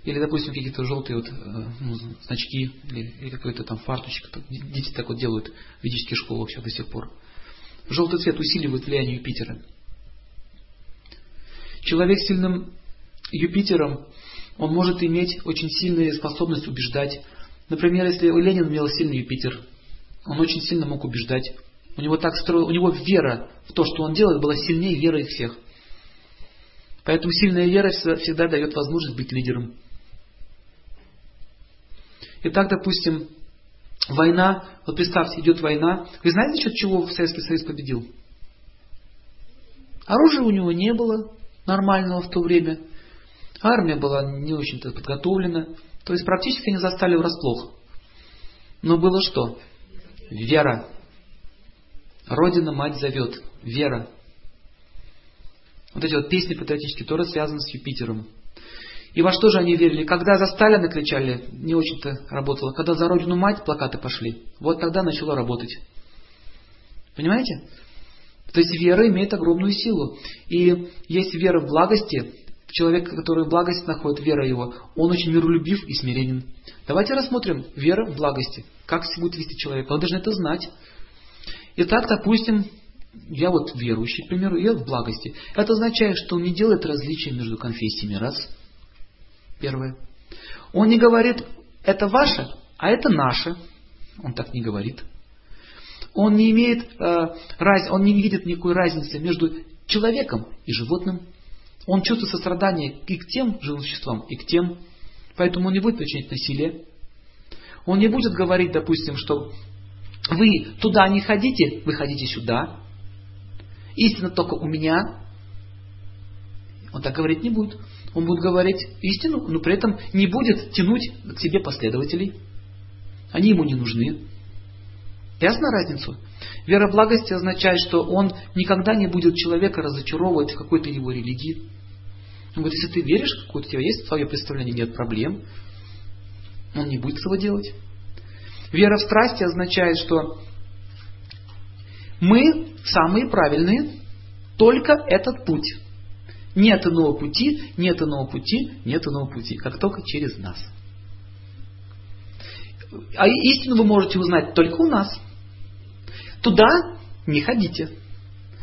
Или, допустим, какие-то желтые вот, э, ну, значки, или, или какой-то там фарточек. Дети так вот делают в ведических школах сейчас до сих пор. Желтый цвет усиливает влияние Юпитера. Человек с сильным Юпитером, он может иметь очень сильную способность убеждать. Например, если Ленин имел сильный Юпитер, он очень сильно мог убеждать. У него так строил, у него вера в то, что он делает, была сильнее веры их всех. Поэтому сильная вера всегда дает возможность быть лидером. Итак, допустим, война, вот представьте, идет война. Вы знаете, счет чего Советский Союз победил? Оружия у него не было нормального в то время. Армия была не очень-то подготовлена. То есть практически не застали врасплох. Но было что? Вера. Родина, мать зовет. Вера. Вот эти вот песни патриотические тоже связаны с Юпитером. И во что же они верили? Когда за Сталина кричали, не очень-то работало. Когда за Родину мать плакаты пошли, вот тогда начало работать. Понимаете? То есть вера имеет огромную силу. И есть вера в благости. Человек, который в благости находит, вера его, он очень миролюбив и смиренен. Давайте рассмотрим вера в благости. Как будет вести человека. Он должен это знать. Итак, допустим, я вот верующий, к примеру, я в благости. Это означает, что он не делает различия между конфессиями. Раз. Первое. Он не говорит, это ваше, а это наше. Он так не говорит. Он не имеет, э, раз, он не видит никакой разницы между человеком и животным. Он чувствует сострадание и к тем живым существам, и к тем. Поэтому он не будет причинять насилие. Он не будет говорить, допустим, что вы туда не ходите, вы ходите сюда. Истина только у меня. Он так говорить не будет. Он будет говорить истину, но при этом не будет тянуть к себе последователей. Они ему не нужны. Ясно разницу? Вера благости означает, что он никогда не будет человека разочаровывать в какой-то его религии. Он говорит, если ты веришь, какое-то у тебя есть твое представление, нет проблем. Он не будет этого делать. Вера в страсти означает, что мы самые правильные, только этот путь. Нет иного пути, нет иного пути, нет иного пути, как только через нас. А истину вы можете узнать только у нас. Туда не ходите.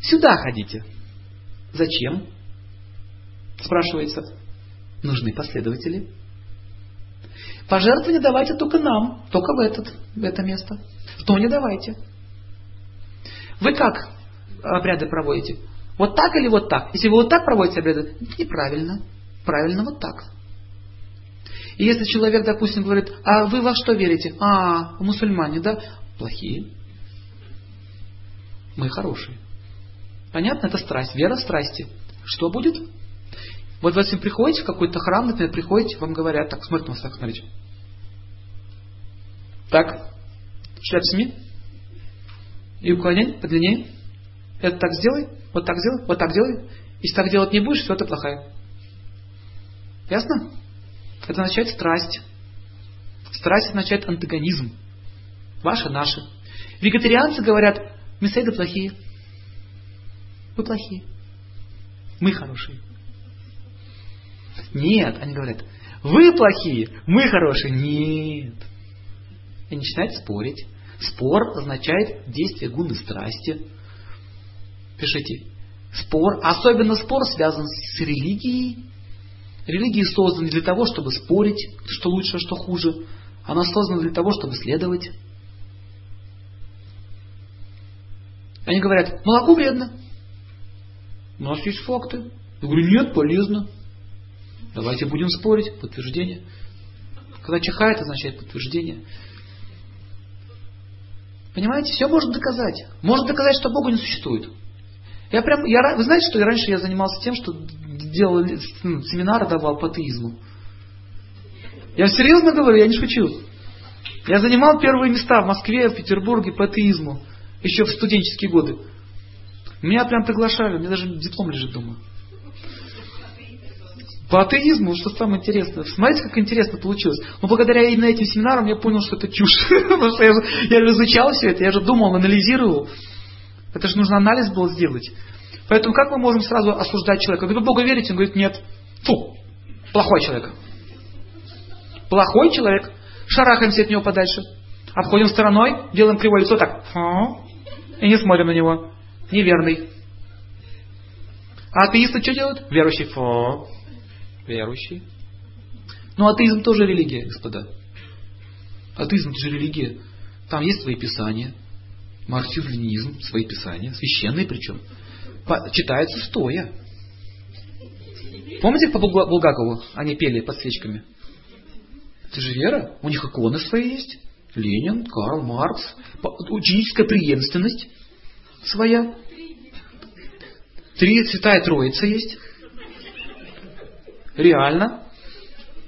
Сюда ходите. Зачем? Спрашивается. Нужны последователи. Пожертвования давайте только нам, только в, этот, в это место. В то не давайте. Вы как обряды проводите? Вот так или вот так? Если вы вот так проводите обряды, неправильно. Правильно вот так. И если человек, допустим, говорит, а вы во что верите? А, мусульмане, да? Плохие. Мы хорошие. Понятно? Это страсть. Вера страсти. Что будет? Вот вы, если приходите в какой-то храм, например, приходите, вам говорят, так, смотрите на вас, так, шляп сними. И уклонение подлиннее. Это так сделай, вот так сделай, вот так делай. Если так делать не будешь, все это плохая. Ясно? Это означает страсть. Страсть означает антагонизм. Ваши, наши. Вегетарианцы говорят, мясоеды плохие. Вы плохие. Мы хорошие. Нет, они говорят, вы плохие, мы хорошие. Нет. И начинают спорить. Спор означает действие гуны страсти. Пишите. Спор, особенно спор связан с религией. Религия создана для того, чтобы спорить, что лучше, что хуже. Она создана для того, чтобы следовать. Они говорят, молоко вредно. У нас есть факты. Я говорю, нет, полезно. Давайте будем спорить. Подтверждение. Когда чихает, означает подтверждение. Понимаете, все можно доказать. Можно доказать, что Бога не существует. Я прям, я, вы знаете, что я раньше я занимался тем, что делал ну, семинары давал по атеизму. Я серьезно говорю, я не шучу. Я занимал первые места в Москве, в Петербурге по атеизму. Еще в студенческие годы. Меня прям приглашали, у меня даже диплом лежит дома. По атеизму, что самое интересное. Смотрите, как интересно получилось. Но благодаря именно этим семинарам я понял, что это чушь. Потому что я же, я же изучал все это, я же думал, анализировал. Это же нужно анализ был сделать. Поэтому как мы можем сразу осуждать человека? Вы в Бога верите? Он говорит, нет. Фу, плохой человек. Плохой человек. Шарахаемся от него подальше. Обходим стороной, делаем кривое лицо так. И не смотрим на него. Неверный. А атеисты что делают? Верующий. Фу. Верующий. Ну, атеизм тоже религия, господа. Атеизм тоже религия. Там есть свои писания. Марксизм, ленинизм, свои писания. Священные причем. Читаются стоя. Помните по Булгакову они пели под свечками? Это же вера. У них иконы свои есть. Ленин, Карл, Маркс. Ученическая преемственность своя. Три святая троица есть. Реально.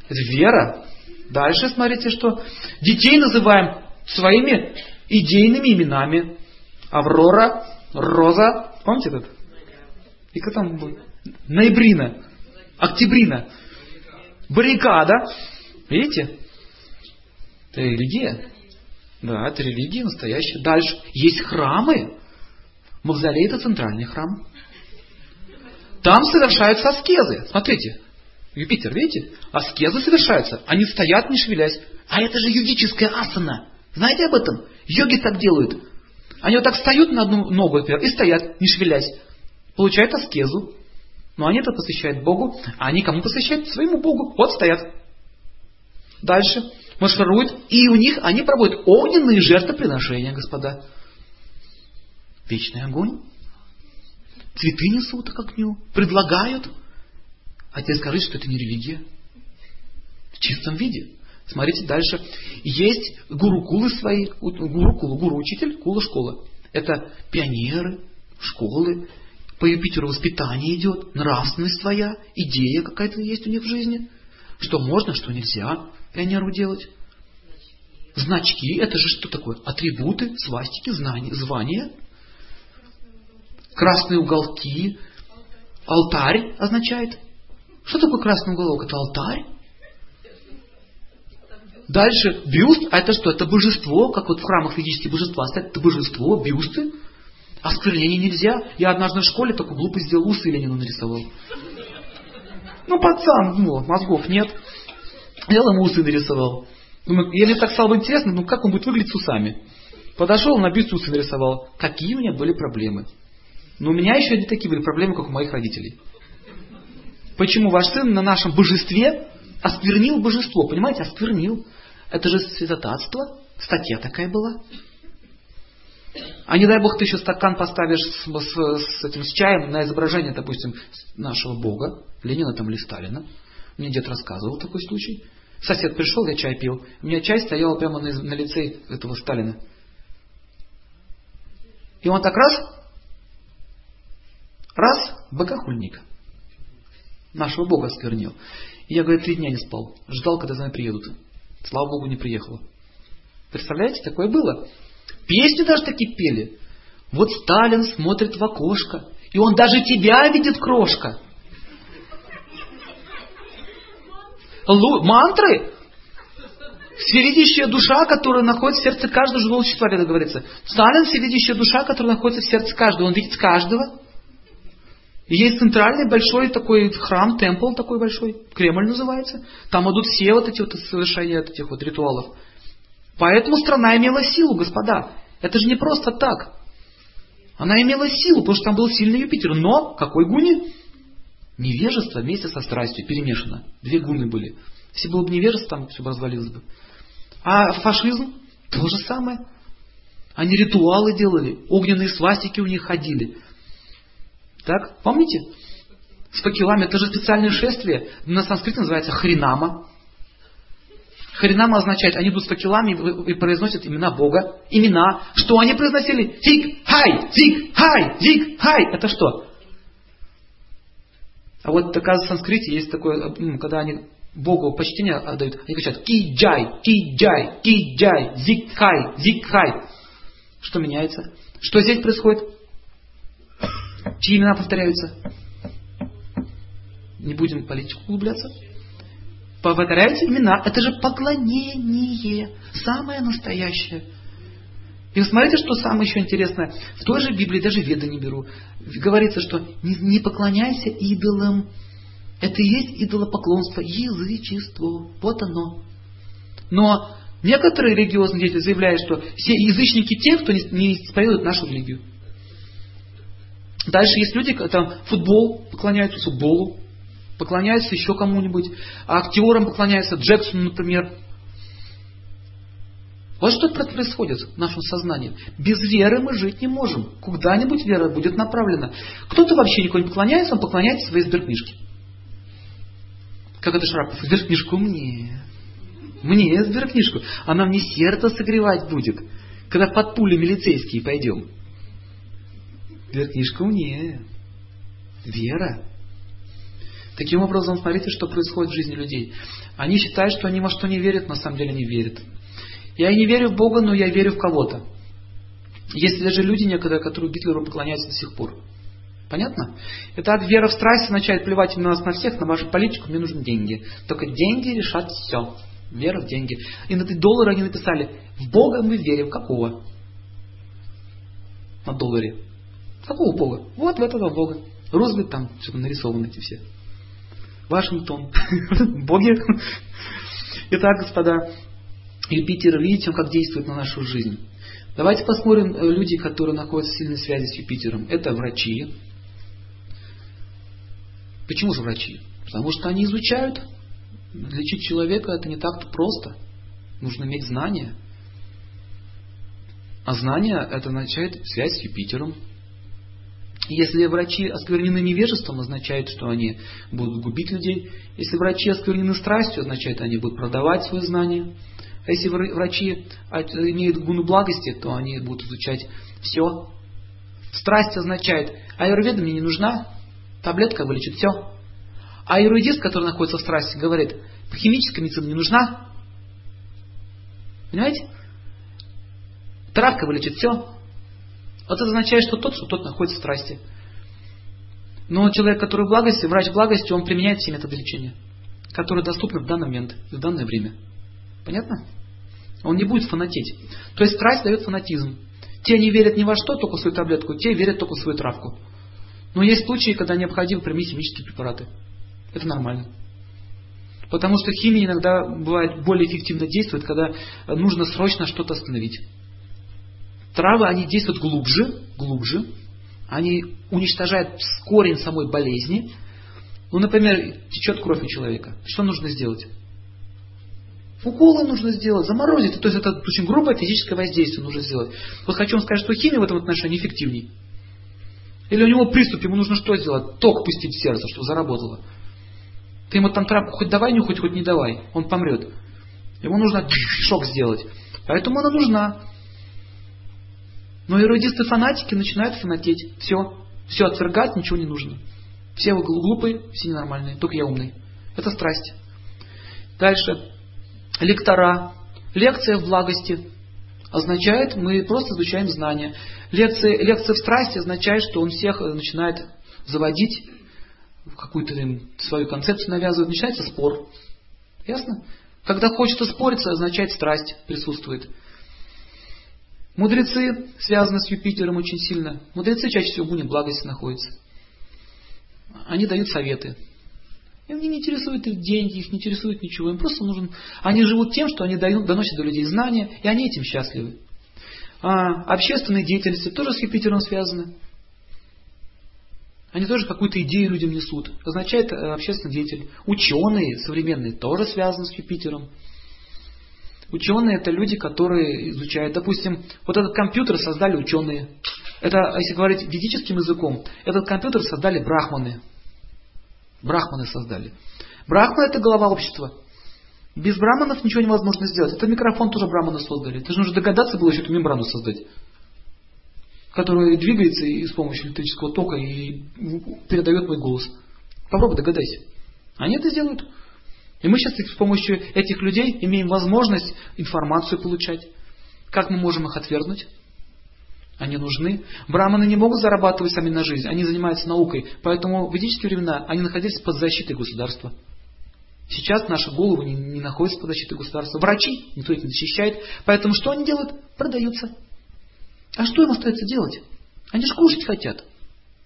Это вера. Дальше смотрите, что детей называем своими идейными именами. Аврора, Роза, помните этот? И как там был? Ноябрина, Октябрина, Баррикада. Видите? Это религия. Да, это религия настоящая. Дальше. Есть храмы. Мавзолей это центральный храм. Там совершаются аскезы. Смотрите. Юпитер, видите? Аскезы совершаются. Они стоят, не шевелясь. А это же йогическая асана. Знаете об этом? Йоги так делают. Они вот так встают на одну ногу, например, и стоят, не шевелясь. Получают аскезу. Но они это посвящают Богу, а они кому посвящают? Своему Богу. Вот стоят. Дальше. Маршируют. И у них они проводят огненные жертвоприношения, господа. Вечный огонь. Цветы несут к огню. Предлагают. А тебе скажи, что это не религия. В чистом виде. Смотрите дальше. Есть гурукулы свои. Гурукулы, гуру учитель, кула школа. Это пионеры, школы. По Юпитеру воспитание идет, нравственность своя, идея какая-то есть у них в жизни. Что можно, что нельзя пионеру делать. Значки, это же что такое? Атрибуты, свастики, знания, звания. Красные уголки. Алтарь означает. Что такое красный уголок? Это алтарь. Дальше бюст, а это что? Это божество, как вот в храмах физические божества стоят, это божество, бюсты. Осквернение нельзя. Я однажды в школе такую глупость сделал, усы Ленину нарисовал. Ну, пацан, ну, мозгов нет. Я ему усы нарисовал. Думаю, я мне так стало интересно, ну как он будет выглядеть с усами. Подошел, на бюст усы нарисовал. Какие у меня были проблемы? Но у меня еще не такие были проблемы, как у моих родителей. Почему ваш сын на нашем божестве осквернил божество? Понимаете, осквернил. Это же святотатство. Статья такая была. А не дай бог ты еще стакан поставишь с, с, с этим с чаем на изображение, допустим, нашего Бога, Ленина там или Сталина. Мне дед рассказывал такой случай. Сосед пришел, я чай пил. У меня чай стоял прямо на, на лице этого Сталина. И он так раз, раз, богохульник. Нашего Бога осквернил. И я, говорит, три дня не спал. Ждал, когда за мной приедут. Слава Богу, не приехала. Представляете, такое было. Песни даже такие пели. Вот Сталин смотрит в окошко, и он даже тебя видит, крошка. Мантры? Всевидящая душа, которая находится в сердце каждого живого существа, это говорится. Сталин всевидящая душа, которая находится в сердце каждого. Он видит каждого. Есть центральный большой такой храм, темпл такой большой, Кремль называется. Там идут все вот эти вот совершения этих вот ритуалов. Поэтому страна имела силу, господа. Это же не просто так. Она имела силу, потому что там был сильный Юпитер. Но какой гуни? Невежество вместе со страстью перемешано. Две гуны были. Если было бы невежество, там все бы развалилось бы. А фашизм то же самое. Они ритуалы делали, огненные свастики у них ходили. Так, помните? С факелами, это же специальное шествие. На санскрите называется хринама. Харинама означает, они идут с факелами и произносят имена Бога. Имена. Что они произносили? Зиг, хай, зиг, хай, зиг, хай. Это что? А вот, оказывается, в санскрите есть такое, когда они Богу почтение отдают, они кричат ки-джай, ки-джай, ки-джай, зиг-хай, зиг-хай. Что меняется? Что здесь происходит? Чьи имена повторяются? Не будем политику углубляться. Повторяйте имена. Это же поклонение. Самое настоящее. И смотрите, что самое еще интересное. В той же Библии, даже веда не беру, говорится, что не, не поклоняйся идолам. Это и есть идолопоклонство, язычество. Вот оно. Но некоторые религиозные деятели заявляют, что все язычники те, кто не, не исповедует нашу религию. Дальше есть люди, там футбол, поклоняются футболу, поклоняются еще кому-нибудь, а актерам поклоняются, Джексону, например. Вот что происходит в нашем сознании. Без веры мы жить не можем. Куда-нибудь вера будет направлена. Кто-то вообще никого не поклоняется, он поклоняется своей сберкнижке. Как это Шарапов? Сберкнижку мне. Мне сберкнижку. Она мне сердце согревать будет. Когда под пули милицейские пойдем. Сберкнижку мне. Вера. Таким образом, смотрите, что происходит в жизни людей. Они считают, что они во что не верят, на самом деле не верят. Я не верю в Бога, но я верю в кого-то. Есть даже люди некоторые, которые Гитлеру поклоняются до сих пор. Понятно? Это вера в страсть означает плевать на нас на всех, на вашу политику, мне нужны деньги. Только деньги решат все. Вера в деньги. И на эти доллары они написали, в Бога мы верим. Какого? На долларе. Какого Бога? Вот в этого Бога. Рузвельт там что-то нарисованы эти все. Вашингтон. Боги. Итак, господа, Юпитер, видите, как действует на нашу жизнь. Давайте посмотрим э, люди, которые находятся в сильной связи с Юпитером. Это врачи. Почему же врачи? Потому что они изучают. Лечить человека это не так-то просто. Нужно иметь знания. А знания это означает связь с Юпитером. Если врачи осквернены невежеством, означает, что они будут губить людей. Если врачи осквернены страстью, означает, они будут продавать свои знания. А если врачи имеют гуну благости, то они будут изучать все. Страсть означает, аюрведа мне не нужна, таблетка вылечит все. А аюрведист, который находится в страсти, говорит, химическая медицина не нужна. Понимаете? Травка вылечит все. Вот это означает, что тот, что тот находится в страсти. Но человек, который в благости, врач благости, он применяет все методы лечения, которые доступны в данный момент, в данное время. Понятно? Он не будет фанатеть. То есть страсть дает фанатизм. Те не верят ни во что, только в свою таблетку, те верят только в свою травку. Но есть случаи, когда необходимо применить химические препараты. Это нормально. Потому что химия иногда бывает более эффективно действует, когда нужно срочно что-то остановить. Травы, они действуют глубже, глубже. Они уничтожают корень самой болезни. Ну, например, течет кровь у человека. Что нужно сделать? Уколы нужно сделать, заморозить. То есть это очень грубое физическое воздействие нужно сделать. Вот хочу вам сказать, что химия в этом отношении эффективней. Или у него приступ, ему нужно что сделать? Ток пустить в сердце, чтобы заработало. Ты ему там трапку хоть давай нюхать, хоть не давай, он помрет. Ему нужно шок сделать. Поэтому она нужна. Но эрудисты-фанатики начинают фанатеть. Все. Все отвергать, ничего не нужно. Все вы глупые, все ненормальные, только я умный. Это страсть. Дальше лектора, лекция в благости означает, мы просто изучаем знания. Лекция, лекция в страсти означает, что он всех начинает заводить, какую-то свою концепцию навязывает, начинается спор. Ясно? Когда хочется спориться, означает страсть присутствует. Мудрецы связаны с Юпитером очень сильно. Мудрецы чаще всего в буне благости находятся. Они дают советы. Им не интересуют деньги, их не интересует ничего. Им просто нужен... Они живут тем, что они дают, доносят до людей знания, и они этим счастливы. А общественные деятельности тоже с Юпитером связаны. Они тоже какую-то идею людям несут. Означает э, общественный деятель. Ученые современные тоже связаны с Юпитером. Ученые это люди, которые изучают. Допустим, вот этот компьютер создали ученые. Это, если говорить ведическим языком, этот компьютер создали брахманы. Брахманы создали. Брахма это голова общества. Без браманов ничего невозможно сделать. Это микрофон тоже браманы создали. Ты же нужно догадаться было еще эту мембрану создать. Которая двигается и с помощью электрического тока и передает мой голос. Попробуй догадайся. Они это сделают. И мы сейчас с помощью этих людей имеем возможность информацию получать. Как мы можем их отвергнуть? Они нужны. Браманы не могут зарабатывать сами на жизнь, они занимаются наукой. Поэтому в ведические времена они находились под защитой государства. Сейчас наши головы не, не находятся под защитой государства. Врачи никто их не защищает. Поэтому что они делают? Продаются. А что им остается делать? Они же кушать хотят,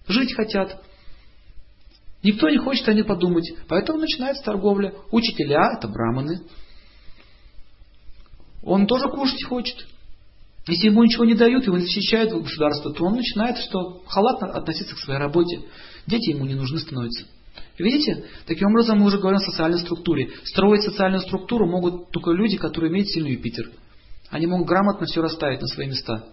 жить хотят. Никто не хочет о них подумать. Поэтому начинается торговля. Учителя – это браманы. Он тоже кушать хочет. Если ему ничего не дают, его не защищают государство, то он начинает что халатно относиться к своей работе. Дети ему не нужны становятся. Видите? Таким образом мы уже говорим о социальной структуре. Строить социальную структуру могут только люди, которые имеют сильный Юпитер. Они могут грамотно все расставить на свои места.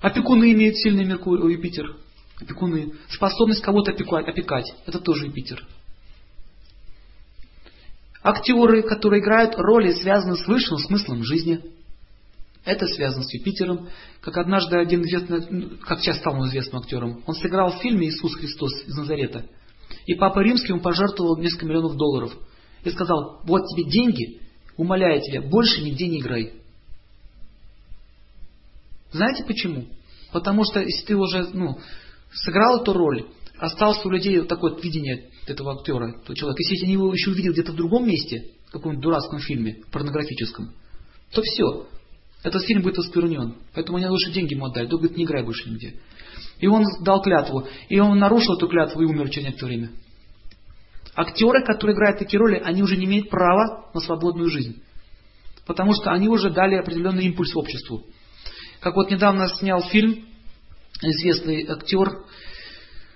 Опекуны имеют сильный Меркурий, Юпитер. Опекуны. Способность кого-то опекать. Это тоже Юпитер. Актеры, которые играют роли, связанные с высшим смыслом жизни. Это связано с Юпитером. Как однажды один известный, ну, как сейчас стал он известным актером, он сыграл в фильме «Иисус Христос из Назарета». И Папа Римский ему пожертвовал несколько миллионов долларов. И сказал, вот тебе деньги, умоляю тебя, больше нигде не играй. Знаете почему? Потому что если ты уже ну, сыграл эту роль, осталось у людей вот такое вот видение этого актера, этого человека. Если они его еще увидят где-то в другом месте, в каком-нибудь дурацком фильме, порнографическом, то все, этот фильм будет осквернен. Поэтому они лучше деньги ему отдали. То говорит, не играй больше нигде. И он дал клятву. И он нарушил эту клятву и умер через некоторое время. Актеры, которые играют такие роли, они уже не имеют права на свободную жизнь. Потому что они уже дали определенный импульс обществу. Как вот недавно снял фильм известный актер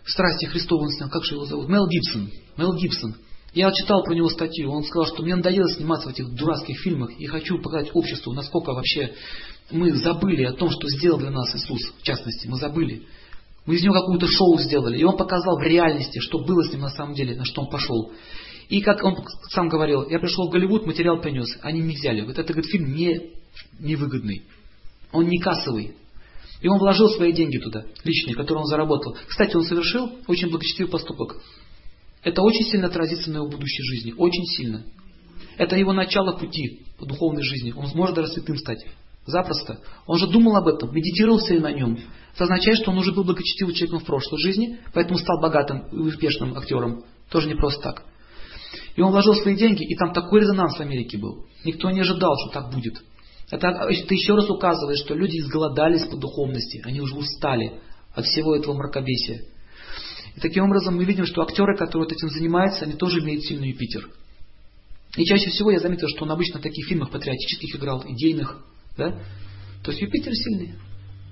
«Страсти Христовы» он снял, как же его зовут? Мел Гибсон. Мел Гибсон. Я читал про него статью, он сказал, что мне надоело сниматься в этих дурацких фильмах и хочу показать обществу, насколько вообще мы забыли о том, что сделал для нас Иисус, в частности, мы забыли. Мы из него какое-то шоу сделали, и он показал в реальности, что было с ним на самом деле, на что он пошел. И как он сам говорил, я пришел в Голливуд, материал принес, они не взяли. Вот это, говорит, фильм не, невыгодный. Он не кассовый. И он вложил свои деньги туда, личные, которые он заработал. Кстати, он совершил очень благочестивый поступок. Это очень сильно отразится на его будущей жизни. Очень сильно. Это его начало пути по духовной жизни. Он сможет даже святым стать. Запросто. Он же думал об этом, медитировал все на нем. Это означает, что он уже был благочестивым человеком в прошлой жизни, поэтому стал богатым и успешным актером. Тоже не просто так. И он вложил свои деньги, и там такой резонанс в Америке был. Никто не ожидал, что так будет. Это, это еще раз указывает, что люди изголодались по духовности, они уже устали от всего этого мракобесия. И таким образом мы видим, что актеры, которые вот этим занимаются, они тоже имеют сильный Юпитер. И чаще всего я заметил, что он обычно в таких фильмах патриотических играл, идейных. Да? То есть Юпитер сильный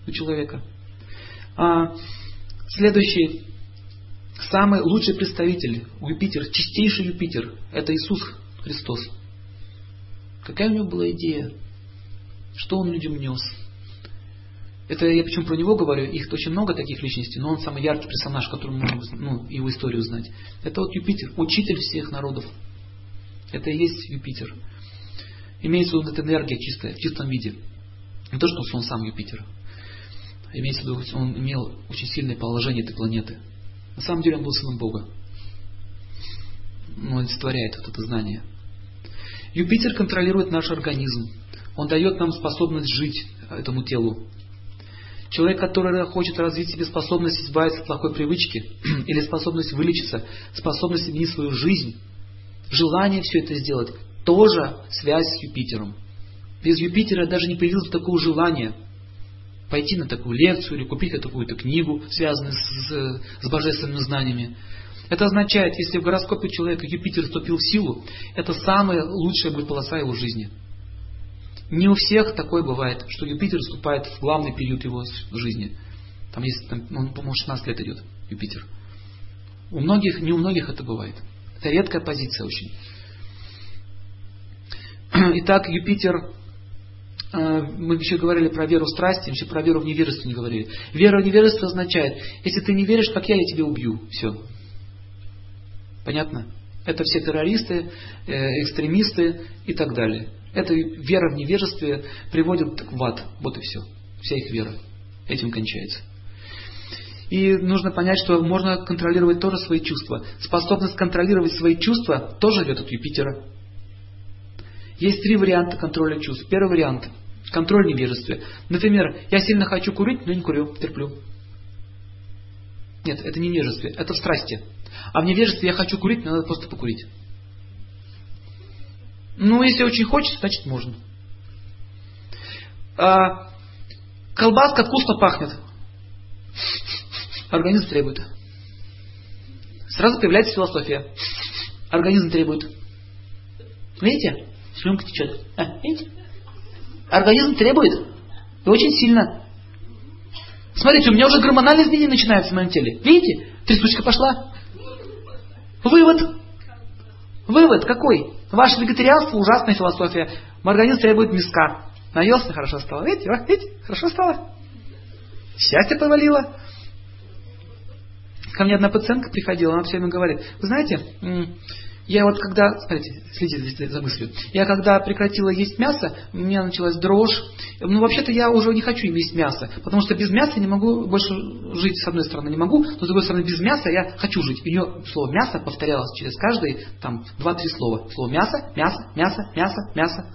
у человека. А, следующий, самый лучший представитель Юпитер, чистейший Юпитер, это Иисус Христос. Какая у него была идея? Что он людям нес? Это я почему про него говорю, их очень много таких личностей, но он самый яркий персонаж, которому можно ну, его историю знать. Это вот Юпитер, учитель всех народов. Это и есть Юпитер. Имеется в виду эта энергия чистая, в чистом виде. Не то, что он сам Юпитер. Имеется в виду, он имел очень сильное положение этой планеты. На самом деле он был сыном Бога. Он олицетворяет вот это знание. Юпитер контролирует наш организм. Он дает нам способность жить этому телу. Человек, который хочет развить себе способность избавиться от плохой привычки или способность вылечиться, способность изменить свою жизнь, желание все это сделать, тоже связь с Юпитером. Без Юпитера даже не появилось такого желания пойти на такую лекцию или купить какую-то книгу, связанную с, с божественными знаниями. Это означает, если в гороскопе человека Юпитер вступил в силу, это самая лучшая будет полоса его жизни. Не у всех такое бывает, что Юпитер вступает в главный период его жизни. Там есть, там, он, по-моему, 16 лет идет, Юпитер. У многих, не у многих это бывает. Это редкая позиция очень. Итак, Юпитер, э, мы еще говорили про веру в страсти, еще про веру в невежество не говорили. Вера в невежество означает, если ты не веришь, как я, я тебя убью. Все. Понятно? Это все террористы, э, экстремисты и так далее. Эта вера в невежестве приводит в ад. Вот и все. Вся их вера. Этим кончается. И нужно понять, что можно контролировать тоже свои чувства. Способность контролировать свои чувства тоже идет от Юпитера. Есть три варианта контроля чувств. Первый вариант. Контроль в невежестве. Например, я сильно хочу курить, но не курю, терплю. Нет, это не невежестве, это в страсти. А в невежестве я хочу курить, мне надо просто покурить. Ну, если очень хочется, значит можно. А, колбаска вкусно пахнет. Организм требует. Сразу появляется философия. Организм требует. Видите? Слюнка течет. А, видите? Организм требует. И очень сильно. Смотрите, у меня уже гормональные изменения начинаются в моем теле. Видите? Трясучка пошла. Вывод. Вывод какой? Ваше вегетарианство ужасная философия. Мой организм требует миска. Наелся, хорошо стало. Видите, видите, хорошо стало. Счастье повалило. Ко мне одна пациентка приходила, она все время говорит, вы знаете, я вот когда, смотрите, следите за мыслью, я когда прекратила есть мясо, у меня началась дрожь. Ну, вообще-то я уже не хочу есть мясо, потому что без мяса не могу больше жить, с одной стороны, не могу, но с другой стороны, без мяса я хочу жить. И у нее слово мясо повторялось через каждые там два-три слова. Слово мясо, мясо, мясо, мясо, мясо.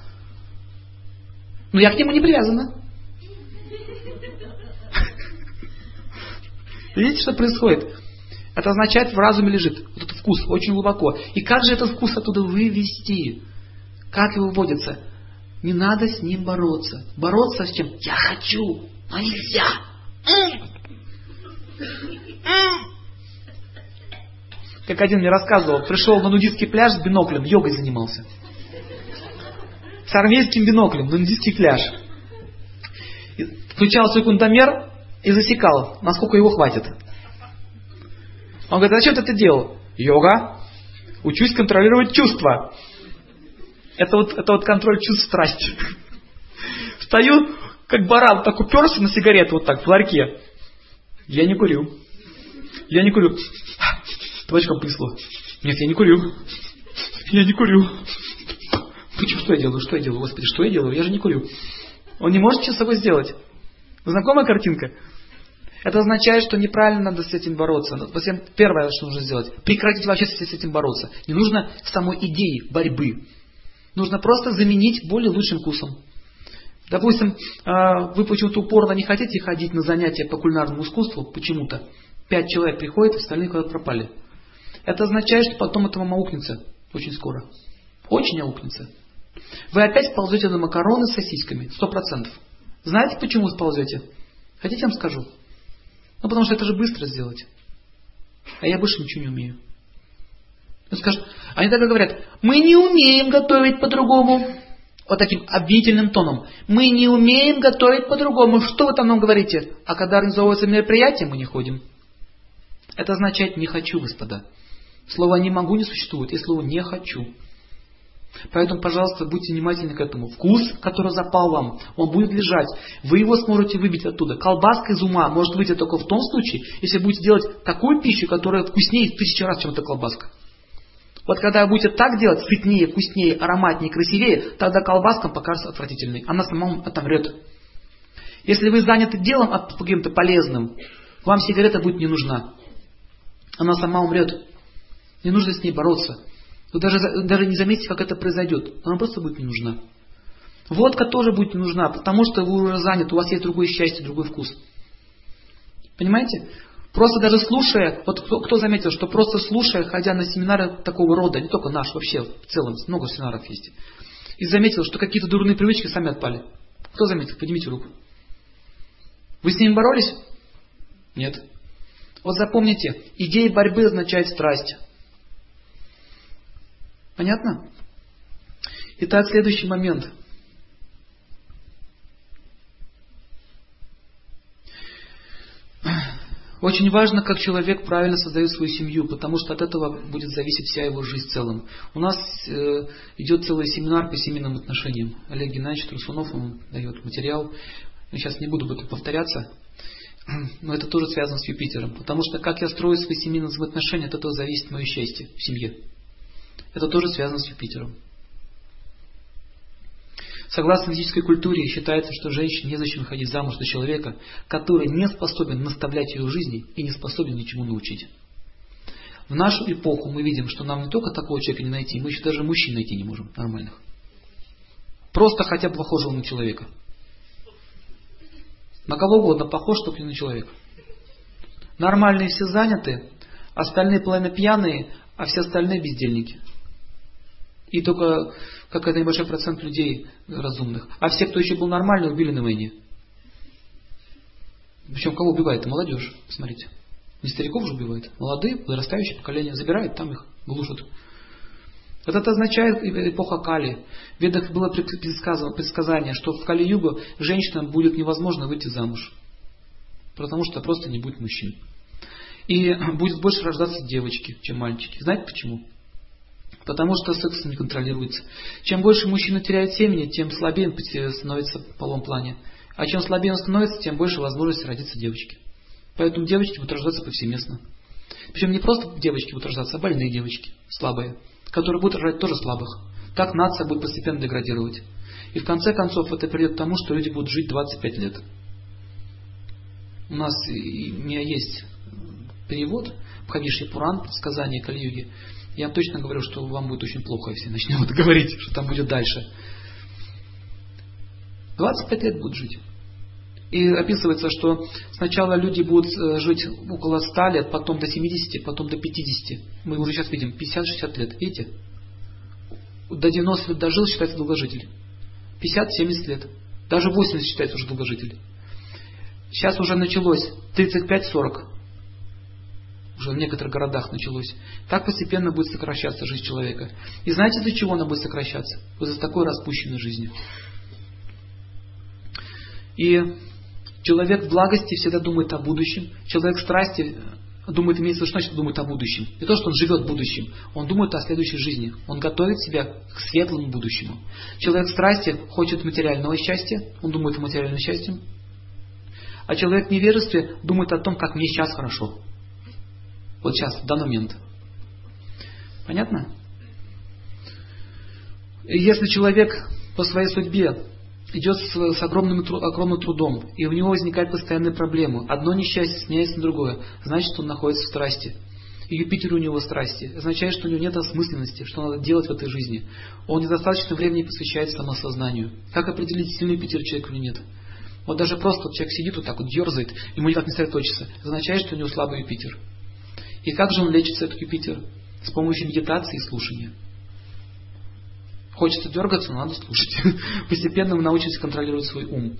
Но я к нему не привязана. Видите, что происходит? Это означает, в разуме лежит. Этот вкус очень глубоко. И как же этот вкус оттуда вывести? Как его выводится? Не надо с ним бороться. Бороться с чем? Я хочу, но нельзя. Как один мне рассказывал, пришел на нудистский пляж с биноклем, йогой занимался. С армейским биноклем на нудистский пляж. Включал секундомер и засекал, насколько его хватит. Он говорит, а зачем ты это делал? Йога. Учусь контролировать чувства. Это вот, это вот контроль чувств страсти. Встаю, как баран, так уперся на сигарету вот так в ларьке. Я не курю. Я не курю. Табачком понесло. Нет, я не курю. Я не курю. Почему что я делаю? Что я делаю? Господи, что я делаю? Я же не курю. Он не может ничего с собой сделать. Знакомая картинка? Это означает, что неправильно надо с этим бороться. Первое, что нужно сделать, прекратить вообще с этим бороться. Не нужно самой идеи борьбы. Нужно просто заменить более лучшим вкусом. Допустим, а, вы почему-то упорно не хотите ходить на занятия по кулинарному искусству, почему-то. Пять человек приходят, остальные куда-то пропали. Это означает, что потом это вам аукнется очень скоро. Очень аукнется. Вы опять ползете на макароны с сосисками, сто процентов. Знаете, почему сползете? Хотите, я вам скажу? Ну, потому что это же быстро сделать. А я больше ничего не умею. Он скажет, они тогда говорят, мы не умеем готовить по-другому. Вот таким обвинительным тоном. Мы не умеем готовить по-другому. Что вы там нам говорите? А когда организовывается мероприятие, мы не ходим. Это означает не хочу, господа. Слово не могу не существует, и слово не хочу. Поэтому, пожалуйста, будьте внимательны к этому. Вкус, который запал вам, он будет лежать. Вы его сможете выбить оттуда. Колбаска из ума может выйти только в том случае, если будете делать такую пищу, которая вкуснее в тысячу раз, чем эта колбаска. Вот когда вы будете так делать, сытнее, вкуснее, ароматнее, красивее, тогда колбаска покажется отвратительной. Она сама отомрет. Если вы заняты делом каким-то полезным, вам сигарета будет не нужна. Она сама умрет. Не нужно с ней бороться. Вы даже, даже не заметите, как это произойдет. Она просто будет не нужна. Водка тоже будет не нужна, потому что вы уже заняты, у вас есть другое счастье, другой вкус. Понимаете? Просто даже слушая, вот кто, кто заметил, что просто слушая, ходя на семинары такого рода, не только наш, вообще в целом, много семинаров есть, и заметил, что какие-то дурные привычки сами отпали. Кто заметил? Поднимите руку. Вы с ними боролись? Нет. Вот запомните, идея борьбы означает страсть. Понятно? Итак, следующий момент. Очень важно, как человек правильно создает свою семью, потому что от этого будет зависеть вся его жизнь в целом. У нас э, идет целый семинар по семейным отношениям. Олег Геннадьевич Трусунов он дает материал. Я сейчас не буду об повторяться, но это тоже связано с Юпитером. Потому что как я строю свои семейные взаимоотношения, от этого зависит мое счастье в семье. Это тоже связано с Юпитером. Согласно физической культуре, считается, что женщине незачем выходить замуж за человека, который не способен наставлять ее в жизни и не способен ничему научить. В нашу эпоху мы видим, что нам не только такого человека не найти, мы еще даже мужчин найти не можем нормальных. Просто хотя бы похожего на человека. На кого угодно похож, только не на человека. Нормальные все заняты, остальные половина пьяные, а все остальные бездельники. И только какой-то небольшой процент людей разумных. А все, кто еще был нормальный, убили на войне. Причем кого убивает? Молодежь. Смотрите. Не стариков же убивает. Молодые, подрастающее поколение забирает, там их глушат. Вот это означает эпоха Кали. В Ведах было предсказание, что в Кали-югу женщинам будет невозможно выйти замуж. Потому что просто не будет мужчин. И будет больше рождаться девочки, чем мальчики. Знаете почему? Потому что секс не контролируется. Чем больше мужчина теряет семени, тем слабее он становится в полом плане. А чем слабее он становится, тем больше возможности родиться девочки. Поэтому девочки будут рождаться повсеместно. Причем не просто девочки будут рождаться, а больные девочки, слабые, которые будут рожать тоже слабых. Так нация будет постепенно деградировать. И в конце концов это придет к тому, что люди будут жить 25 лет. У нас у меня есть перевод Бхавиши Пуран, сказание Кали-юги. Я вам точно говорю, что вам будет очень плохо, если начнем говорить, что там будет дальше. 25 лет будут жить. И описывается, что сначала люди будут э, жить около 100 лет, потом до 70, потом до 50. Мы уже сейчас видим 50-60 лет. Видите? До 90 лет дожил, считается долгожитель. 50-70 лет. Даже 80 считается уже долгожитель. Сейчас уже началось 35-40. Уже в некоторых городах началось. Так постепенно будет сокращаться жизнь человека. И знаете, для чего она будет сокращаться? Вот из такой распущенной жизни. И человек в благости всегда думает о будущем. Человек в страсти думает, имеется в виду, что думает о будущем. Не то, что он живет будущим. Он думает о следующей жизни. Он готовит себя к светлому будущему. Человек в страсти хочет материального счастья. Он думает о материальном счастье. А человек в невежестве думает о том, как мне сейчас хорошо. Вот сейчас, в данный момент. Понятно? И если человек по своей судьбе идет с, с огромным, огромным трудом, и у него возникают постоянные проблемы, одно несчастье сменяется на другое, значит, он находится в страсти. И Юпитер у него страсти. Означает, что у него нет осмысленности, что надо делать в этой жизни. Он недостаточно времени посвящает самосознанию. Как определить, сильный Юпитер человек или нет? Вот даже просто человек сидит вот так вот, дерзает, ему никак не сосредоточиться. Означает, что у него слабый Юпитер. И как же он лечится, этот Юпитер? С помощью медитации и слушания. Хочется дергаться, но надо слушать. Постепенно мы научимся контролировать свой ум.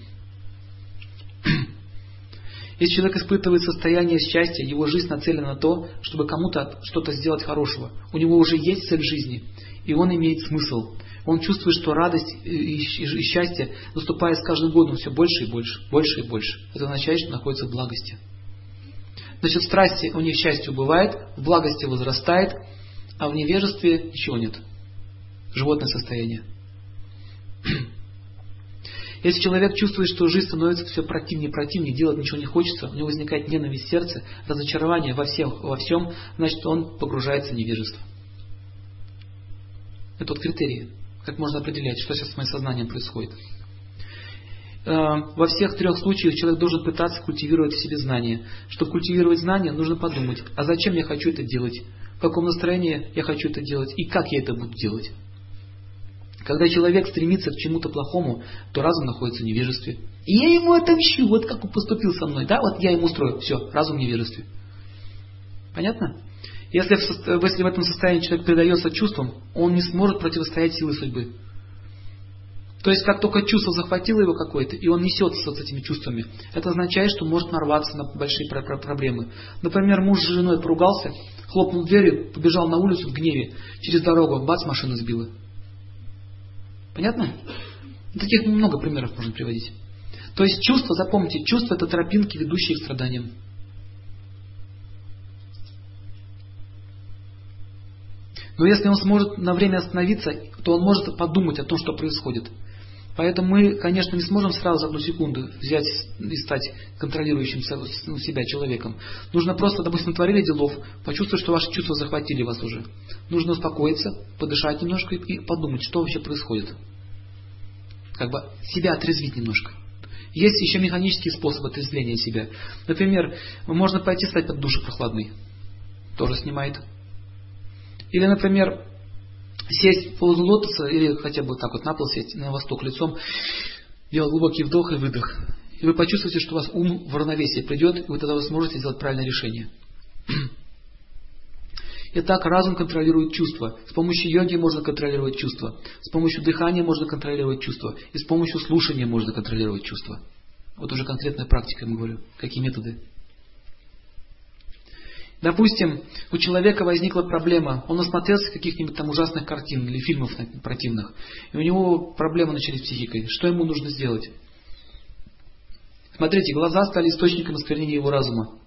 Если человек испытывает состояние счастья, его жизнь нацелена на то, чтобы кому-то что-то сделать хорошего. У него уже есть цель жизни, и он имеет смысл. Он чувствует, что радость и счастье наступает с каждым годом все больше и больше, больше и больше. Это означает, что находится в благости. Значит, страсти у них счастье убывает, в благости возрастает, а в невежестве ничего нет. Животное состояние. Если человек чувствует, что жизнь становится все противнее и противнее, делать ничего не хочется, у него возникает ненависть сердце, разочарование во всем, во всем, значит он погружается в невежество. Это вот критерии, как можно определять, что сейчас с моим сознанием происходит. Э, во всех трех случаях человек должен пытаться культивировать в себе знания. Чтобы культивировать знания, нужно подумать, а зачем я хочу это делать, в каком настроении я хочу это делать и как я это буду делать. Когда человек стремится к чему-то плохому, то разум находится в невежестве. И я ему отомщу, вот как он поступил со мной, да, вот я ему устрою, все, разум в невежестве. Понятно? Если в, если в этом состоянии человек предается чувствам, он не сможет противостоять силе судьбы. То есть, как только чувство захватило его какое-то, и он несется с этими чувствами, это означает, что может нарваться на большие проблемы. Например, муж с женой поругался, хлопнул дверью, побежал на улицу в гневе, через дорогу, бац, машина сбила. Понятно? Таких много примеров можно приводить. То есть чувство, запомните, чувство это тропинки, ведущие к страданиям. Но если он сможет на время остановиться, то он может подумать о том, что происходит. Поэтому мы, конечно, не сможем сразу за одну секунду взять и стать контролирующим ну, себя человеком. Нужно просто, допустим, творили делов, почувствовать, что ваши чувства захватили вас уже. Нужно успокоиться, подышать немножко и подумать, что вообще происходит. Как бы себя отрезвить немножко. Есть еще механический способ отрезвления себя. Например, можно пойти стать под душ прохладный. Тоже снимает. Или, например, сесть в позу лотоса или хотя бы так вот на пол сесть, на восток лицом, делать глубокий вдох и выдох. и вы почувствуете, что у вас ум в равновесие придет, и вы тогда вы сможете сделать правильное решение. Итак, разум контролирует чувства. С помощью йоги можно контролировать чувства. С помощью дыхания можно контролировать чувства. И с помощью слушания можно контролировать чувства. Вот уже конкретная практика, мы говорю. Какие методы? Допустим, у человека возникла проблема, он насмотрелся каких-нибудь там ужасных картин или фильмов противных, и у него проблемы начались с психикой. Что ему нужно сделать? Смотрите, глаза стали источником осквернения его разума.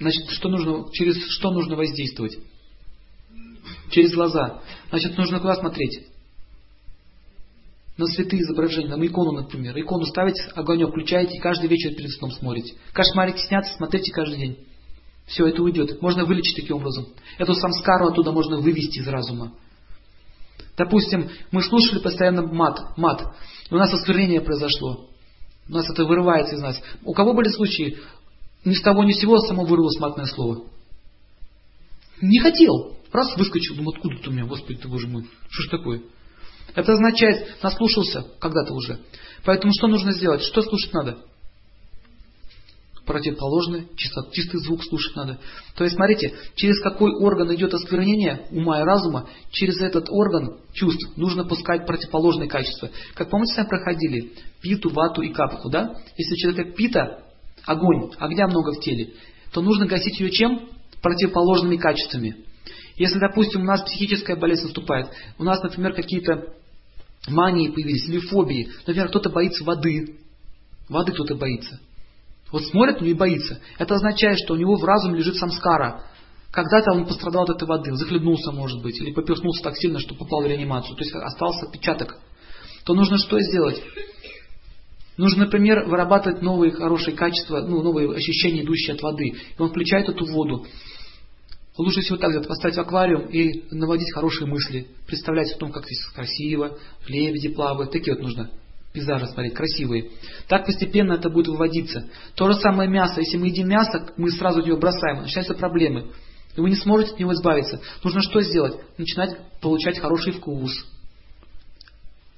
Значит, что нужно, через что нужно воздействовать? Через глаза. Значит, нужно куда смотреть? На святые изображения, на икону, например. Икону ставите, огонек включаете и каждый вечер перед сном смотрите. Кошмарики снятся, смотрите каждый день. Все это уйдет. Можно вылечить таким образом. Эту самскару оттуда можно вывести из разума. Допустим, мы слушали постоянно мат, мат. И у нас осквернение произошло. У нас это вырывается из нас. У кого были случаи, ни с того ни с сего само вырвалось матное слово? Не хотел. Раз выскочил, думаю, откуда ты у меня, Господи ты, Боже мой, что ж такое? Это означает, наслушался когда-то уже. Поэтому что нужно сделать? Что слушать надо? Противоположный, чисто, чистый звук слушать надо. То есть, смотрите, через какой орган идет осквернение ума и разума, через этот орган чувств нужно пускать противоположные качества. Как помните, сами проходили питу, вату и капху, да? Если у человека пита, огонь, огня много в теле, то нужно гасить ее чем? Противоположными качествами. Если, допустим, у нас психическая болезнь наступает, у нас, например, какие-то мании появились или фобии, например, кто-то боится воды, воды кто-то боится. Вот смотрит и боится. Это означает, что у него в разуме лежит самскара. Когда-то он пострадал от этой воды, захлебнулся, может быть, или поперхнулся так сильно, что попал в реанимацию. То есть остался отпечаток. То нужно что сделать? Нужно, например, вырабатывать новые хорошие качества, ну, новые ощущения, идущие от воды. И он включает эту воду. Лучше всего так сделать, поставить в аквариум и наводить хорошие мысли. Представлять о том, как здесь красиво, лебеди плавают. Такие вот нужно пейзажи смотреть, красивые. Так постепенно это будет выводиться. То же самое мясо. Если мы едим мясо, мы сразу от него бросаем, начинаются проблемы. И вы не сможете от него избавиться. Нужно что сделать? Начинать получать хороший вкус.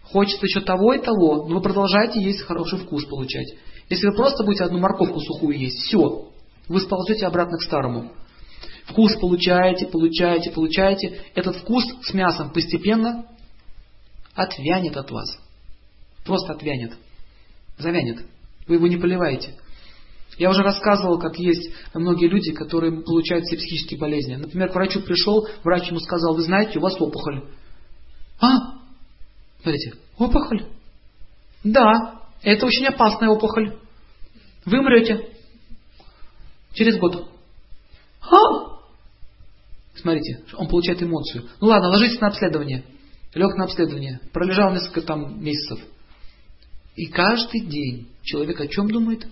Хочется еще того и того, но вы продолжаете есть хороший вкус получать. Если вы просто будете одну морковку сухую есть, все, вы сползете обратно к старому. Вкус получаете, получаете, получаете. Этот вкус с мясом постепенно отвянет от вас. Просто отвянет. Завянет. Вы его не поливаете. Я уже рассказывал, как есть многие люди, которые получают все психические болезни. Например, к врачу пришел, врач ему сказал, вы знаете, у вас опухоль. А? Смотрите, опухоль? Да, это очень опасная опухоль. Вы умрете. Через год. А? Смотрите, он получает эмоцию. Ну ладно, ложитесь на обследование. Лег на обследование. Пролежал несколько там месяцев. И каждый день человек о чем думает?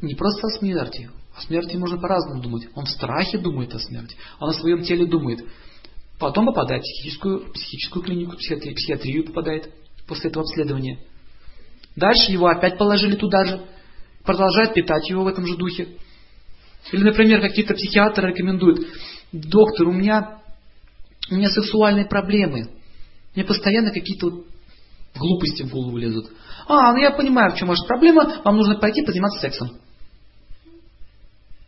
Не просто о смерти. О смерти можно по-разному думать. Он в страхе думает о смерти. Он о своем теле думает. Потом попадает в психическую, психическую клинику, психиатрию, психиатрию попадает после этого обследования. Дальше его опять положили туда же. Продолжает питать его в этом же духе. Или, например, какие-то психиатры рекомендуют, доктор, у меня, у меня сексуальные проблемы. Мне постоянно какие-то глупости в голову лезут. А, ну я понимаю, в чем ваша проблема, вам нужно пойти позаниматься сексом.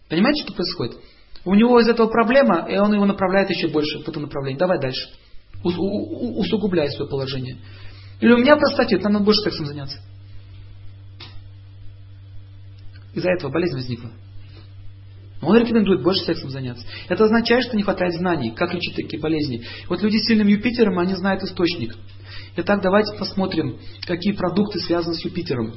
Понимаете, что происходит? У него из этого проблема, и он его направляет еще больше в это направление. Давай дальше. Усугубляй свое положение. Или у меня простатит, нам надо больше сексом заняться. Из-за этого болезнь возникла. Он рекомендует больше сексом заняться. Это означает, что не хватает знаний, как лечить такие болезни. Вот люди с сильным Юпитером, они знают источник. Итак, давайте посмотрим, какие продукты связаны с Юпитером.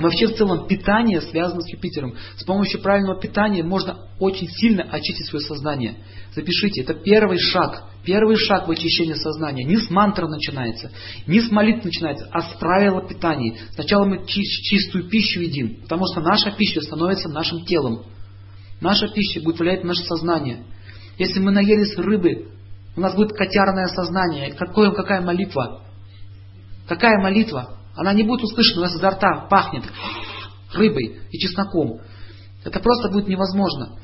Вообще, в целом, питание связано с Юпитером. С помощью правильного питания можно очень сильно очистить свое сознание. Запишите, это первый шаг. Первый шаг в очищении сознания. Не с мантры начинается, не с молитв начинается, а с правила питания. Сначала мы чистую пищу едим, потому что наша пища становится нашим телом. Наша пища будет влиять на наше сознание. Если мы наелись рыбы, у нас будет котярное сознание. Какое, какая молитва? Какая молитва? Она не будет услышана, у нас изо рта пахнет рыбой и чесноком. Это просто будет невозможно.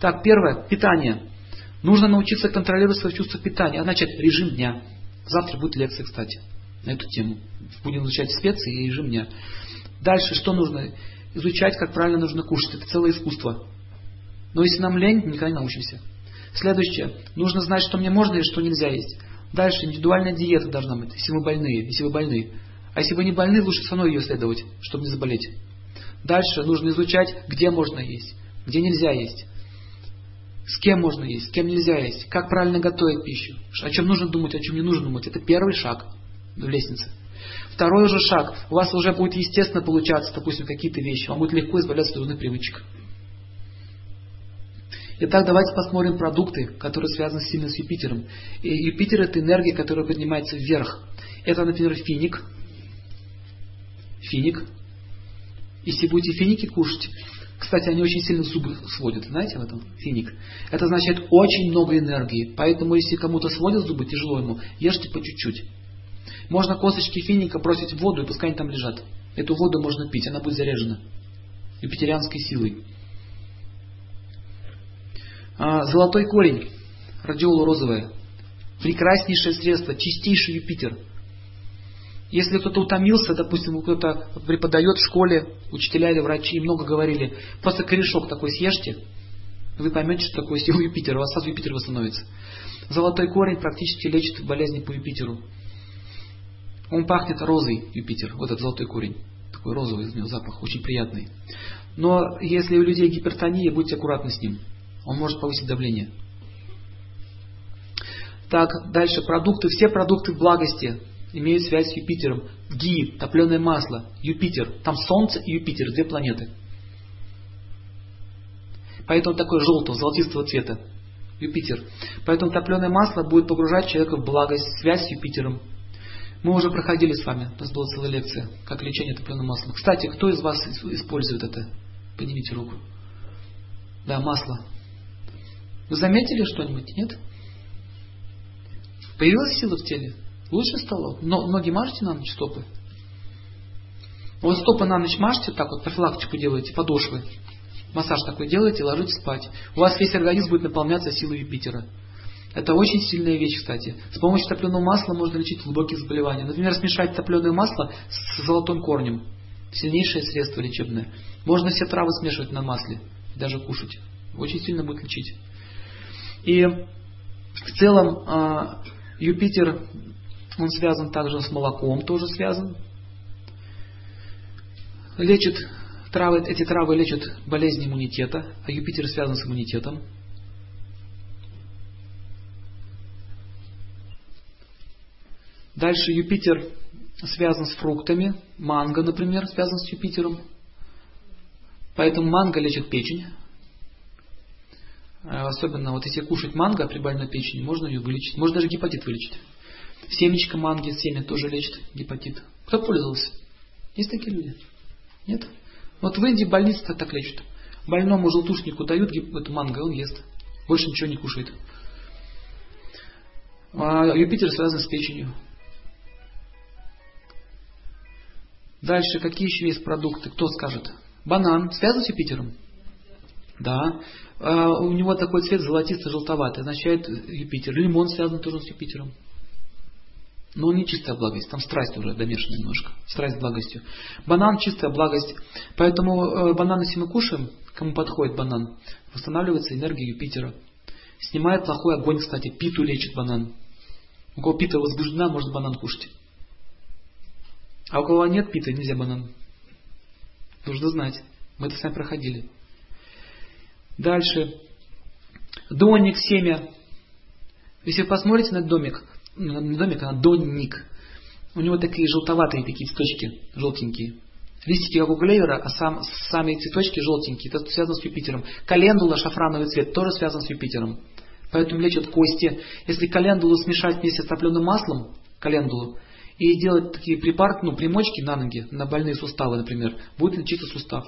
Так, первое, питание. Нужно научиться контролировать свое чувство питания, а значит режим дня. Завтра будет лекция, кстати. на эту тему. Будем изучать специи и режим дня. Дальше, что нужно? Изучать, как правильно нужно кушать. Это целое искусство. Но если нам лень, никогда не научимся. Следующее. Нужно знать, что мне можно и что нельзя есть. Дальше. Индивидуальная диета должна быть, если вы больные, если вы больны. А если вы не больны, лучше со мной ее следовать, чтобы не заболеть. Дальше нужно изучать, где можно есть, где нельзя есть. С кем можно есть, с кем нельзя есть, как правильно готовить пищу, о чем нужно думать, о чем не нужно думать. Это первый шаг в лестнице. Второй уже шаг. У вас уже будет естественно получаться, допустим, какие-то вещи. Вам будет легко избавляться от дурных привычек. Итак, давайте посмотрим продукты, которые связаны сильно с Юпитером. И Юпитер это энергия, которая поднимается вверх. Это, например, финик. Финик. Если будете финики кушать, кстати, они очень сильно зубы сводят, знаете об этом? Финик. Это значит очень много энергии. Поэтому, если кому-то сводят зубы, тяжело ему, ешьте по чуть-чуть. Можно косточки финика бросить в воду, и пускай они там лежат. Эту воду можно пить, она будет заряжена. Юпитерианской силой. А, золотой корень, радиола розовая. Прекраснейшее средство, чистейший Юпитер. Если кто-то утомился, допустим, кто-то преподает в школе, учителя или врачи, и много говорили, просто корешок такой съешьте, вы поймете, что такое сила Юпитера, у вас сразу Юпитер восстановится. Золотой корень практически лечит болезни по Юпитеру. Он пахнет розой, Юпитер, вот этот золотой корень. Такой розовый из него запах, очень приятный. Но если у людей гипертония, будьте аккуратны с ним. Он может повысить давление. Так, дальше продукты. Все продукты благости имеют связь с Юпитером. Ги, топленое масло, Юпитер. Там Солнце и Юпитер, две планеты. Поэтому такой желтого, золотистого цвета. Юпитер. Поэтому топленое масло будет погружать человека в благость, связь с Юпитером. Мы уже проходили с вами, у нас была целая лекция, как лечение топленым маслом. Кстати, кто из вас использует это? Поднимите руку. Да, масло. Вы заметили что-нибудь? Нет? Появилась сила в теле? Лучше стало? Но, ноги мажете на ночь стопы? Вот стопы на ночь мажьте, так вот профилактику делаете, подошвы. Массаж такой делаете, ложитесь спать. У вас весь организм будет наполняться силой Юпитера. Это очень сильная вещь, кстати. С помощью топленого масла можно лечить глубокие заболевания. Например, смешать топленое масло с золотым корнем. Сильнейшее средство лечебное. Можно все травы смешивать на масле, даже кушать. Очень сильно будет лечить. И в целом а, Юпитер, он связан также с молоком, тоже связан. Лечит травы, эти травы лечат болезни иммунитета, а Юпитер связан с иммунитетом. Дальше Юпитер связан с фруктами. Манго, например, связан с Юпитером. Поэтому манго лечит печень. А особенно вот если кушать манго при больной печени, можно ее вылечить. Можно даже гепатит вылечить. Семечко манги, семя тоже лечит гепатит. Кто пользовался? Есть такие люди? Нет? Вот в Индии больницы так лечат. Больному желтушнику дают эту манго, он ест. Больше ничего не кушает. А Юпитер связан с печенью. Дальше, какие еще есть продукты? Кто скажет? Банан связан с Юпитером? Да. А, у него такой цвет золотисто-желтоватый, означает Юпитер. Лимон связан тоже с Юпитером. Но он не чистая благость, там страсть уже домешана немножко. Страсть с благостью. Банан чистая благость. Поэтому э, банан, если мы кушаем, кому подходит банан, восстанавливается энергия Юпитера. Снимает плохой огонь, кстати, питу лечит банан. У кого пита возбуждена, может банан кушать. А у кого нет пита, нельзя банан. Нужно знать. Мы это сами проходили. Дальше. Донник, семя. Если вы посмотрите на домик, не домик, а донник, у него такие желтоватые такие цветочки, желтенькие. Листики, как у клевера, а сам, сами цветочки желтенькие. Это связано с Юпитером. Календула, шафрановый цвет, тоже связан с Юпитером. Поэтому лечат кости. Если календулу смешать вместе с топленым маслом, календулу, и делать такие припарки, ну, примочки на ноги, на больные суставы, например, будет лечиться сустав.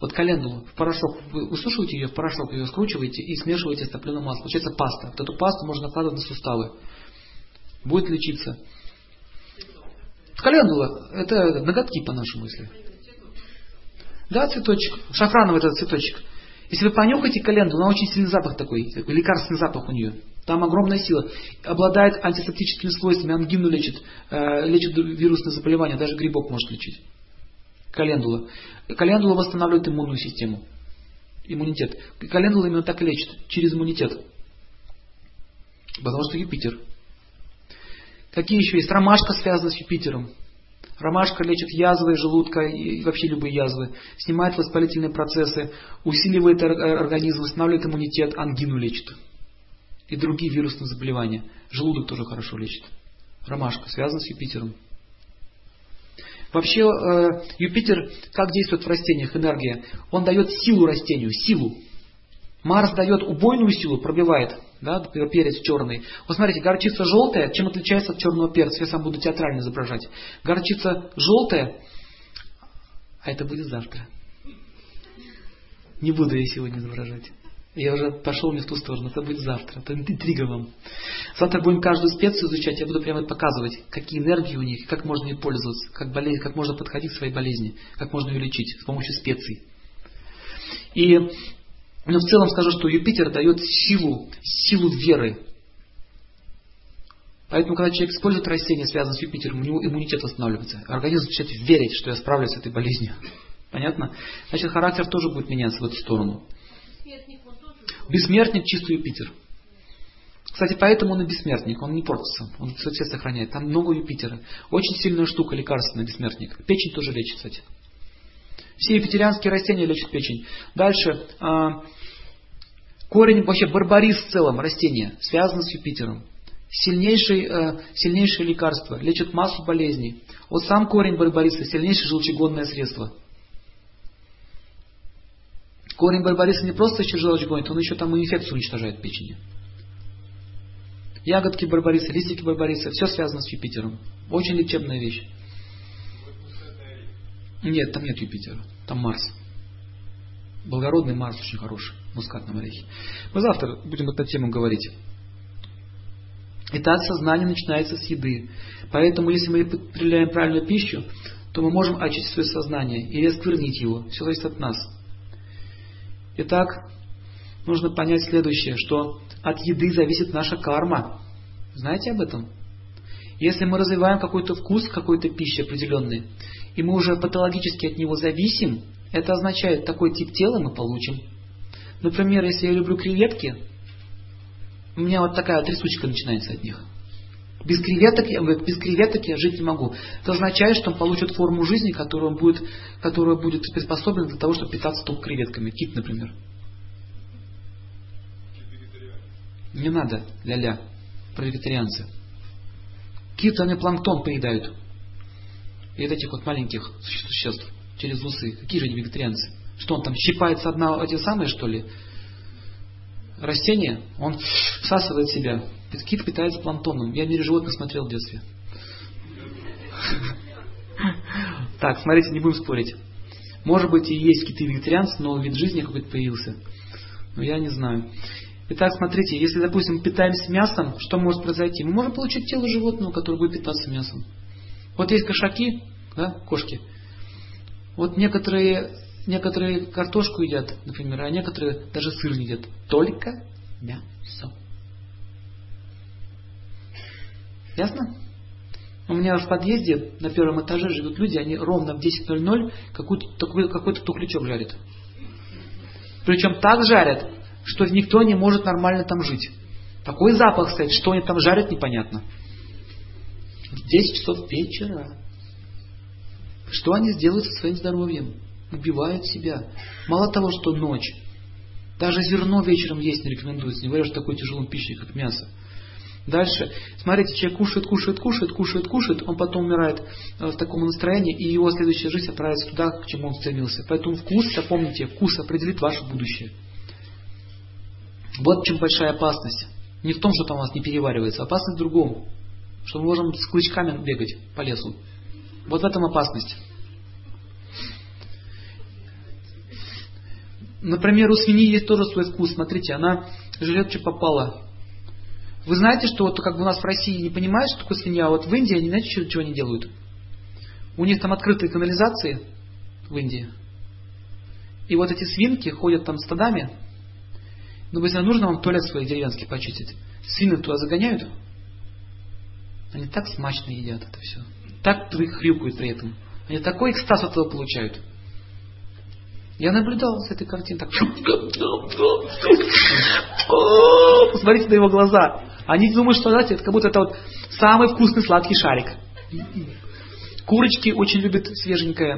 Вот календулу в порошок, вы высушиваете ее в порошок, ее скручиваете и смешиваете с топленым маслом. Получается паста. Вот эту пасту можно накладывать на суставы. Будет лечиться. Календула, это ноготки по-нашему, если. Да, цветочек. Шафрановый этот цветочек. Если вы понюхаете календулу, она очень сильный запах такой, такой лекарственный запах у нее. Там огромная сила. Обладает антисептическими свойствами, ангину лечит, э, лечит вирусные заболевания, даже грибок может лечить. Календула. Календула восстанавливает иммунную систему. Иммунитет. Календула именно так лечит, через иммунитет. Потому что Юпитер. Какие еще есть? Ромашка связана с Юпитером. Ромашка лечит язвы желудка и вообще любые язвы, снимает воспалительные процессы, усиливает организм, восстанавливает иммунитет, ангину лечит и другие вирусные заболевания. Желудок тоже хорошо лечит. Ромашка связана с Юпитером. Вообще э, Юпитер, как действует в растениях энергия? Он дает силу растению, силу. Марс дает убойную силу, пробивает, да, перец черный. Вот смотрите, горчица желтая, чем отличается от черного перца? Я сам буду театрально изображать. Горчица желтая, а это будет завтра. Не буду я сегодня изображать. Я уже пошел не в ту сторону, это будет завтра. Это интрига вам. Завтра будем каждую специю изучать, я буду прямо показывать, какие энергии у них, как можно ей пользоваться, как, болезнь, как можно подходить к своей болезни, как можно ее лечить с помощью специй. И ну, в целом скажу, что Юпитер дает силу, силу веры. Поэтому, когда человек использует растения, связанные с Юпитером, у него иммунитет восстанавливается. Организм начинает верить, что я справлюсь с этой болезнью. Понятно? Значит, характер тоже будет меняться в эту сторону. Бессмертник чистый Юпитер. Кстати, поэтому он и бессмертник, он не портится, он все сохраняет. Там много Юпитера. Очень сильная штука, лекарственный бессмертник. Печень тоже лечит, кстати. Все юпитерианские растения лечат печень. Дальше. А, корень, вообще барбарис в целом, растение, связано с Юпитером. Сильнейшее, э, сильнейшее лекарство, лечит массу болезней. Вот сам корень барбариса, сильнейшее желчегонное средство – Корень барбариса не просто еще желчь гонит, он еще там и инфекцию уничтожает в печени. Ягодки барбариса, листики барбариса, все связано с Юпитером. Очень лечебная вещь. Нет, там нет Юпитера, там Марс. Благородный Марс очень хороший, мускатном орехе. Мы завтра будем эту тему говорить. Итак, сознание начинается с еды. Поэтому, если мы потребляем правильную пищу, то мы можем очистить свое сознание или осквернить его. Все зависит от нас. Итак, нужно понять следующее, что от еды зависит наша карма. Знаете об этом? Если мы развиваем какой-то вкус какой-то пищи определенный, и мы уже патологически от него зависим, это означает, такой тип тела мы получим. Например, если я люблю креветки, у меня вот такая трясучка начинается от них. Без креветок, без креветок я жить не могу. Это означает, что он получит форму жизни, которая будет, которая будет приспособлена для того, чтобы питаться только креветками. Кит, например. Не надо, ля-ля, про вегетарианцы. Кит, они планктон поедают. И этих вот маленьких существ через усы. Какие же они вегетарианцы? Что он там щипается одна эти самые, что ли? Растение, он всасывает себя. Кит питается планктоном. Я в мире животных смотрел в детстве. Так, смотрите, не будем спорить. Может быть и есть киты вегетарианцы, но вид жизни какой-то появился. Но я не знаю. Итак, смотрите, если, допустим, питаемся мясом, что может произойти? Мы можем получить тело животного, которое будет питаться мясом. Вот есть кошаки, да, кошки. Вот некоторые, некоторые картошку едят, например, а некоторые даже сыр едят. Только мясо. Ясно? У меня в подъезде на первом этаже живут люди, они ровно в 10.00 какой-то какой тухлячок жарят. Причем так жарят, что никто не может нормально там жить. Такой запах стоит, что они там жарят, непонятно. В 10 часов вечера. Что они сделают со своим здоровьем? Убивают себя. Мало того, что ночь. Даже зерно вечером есть не рекомендуется, не говоря, что такой тяжелой пищей, как мясо. Дальше, смотрите, человек кушает, кушает, кушает, кушает, кушает, он потом умирает э, в таком настроении, и его следующая жизнь отправится туда, к чему он стремился. Поэтому вкус, запомните, вкус определит ваше будущее. Вот в чем большая опасность. Не в том, что там у вас не переваривается, опасность в другом. Что мы можем с клычками бегать по лесу. Вот в этом опасность. Например, у свиньи есть тоже свой вкус. Смотрите, она жрет, что попало. Вы знаете, что вот как бы у нас в России не понимают, что такое свинья, а вот в Индии они знаете, что, чего они делают? У них там открытые канализации в Индии. И вот эти свинки ходят там стадами. Ну, если нужно вам туалет свой деревенский почистить, свинок туда загоняют, они так смачно едят это все. Так хрюкают при этом. Они такой экстаз от этого получают. Я наблюдал с этой картиной так. Посмотрите на его глаза. Они думают, что знаете, это как будто это вот самый вкусный сладкий шарик. Курочки очень любят свеженькое.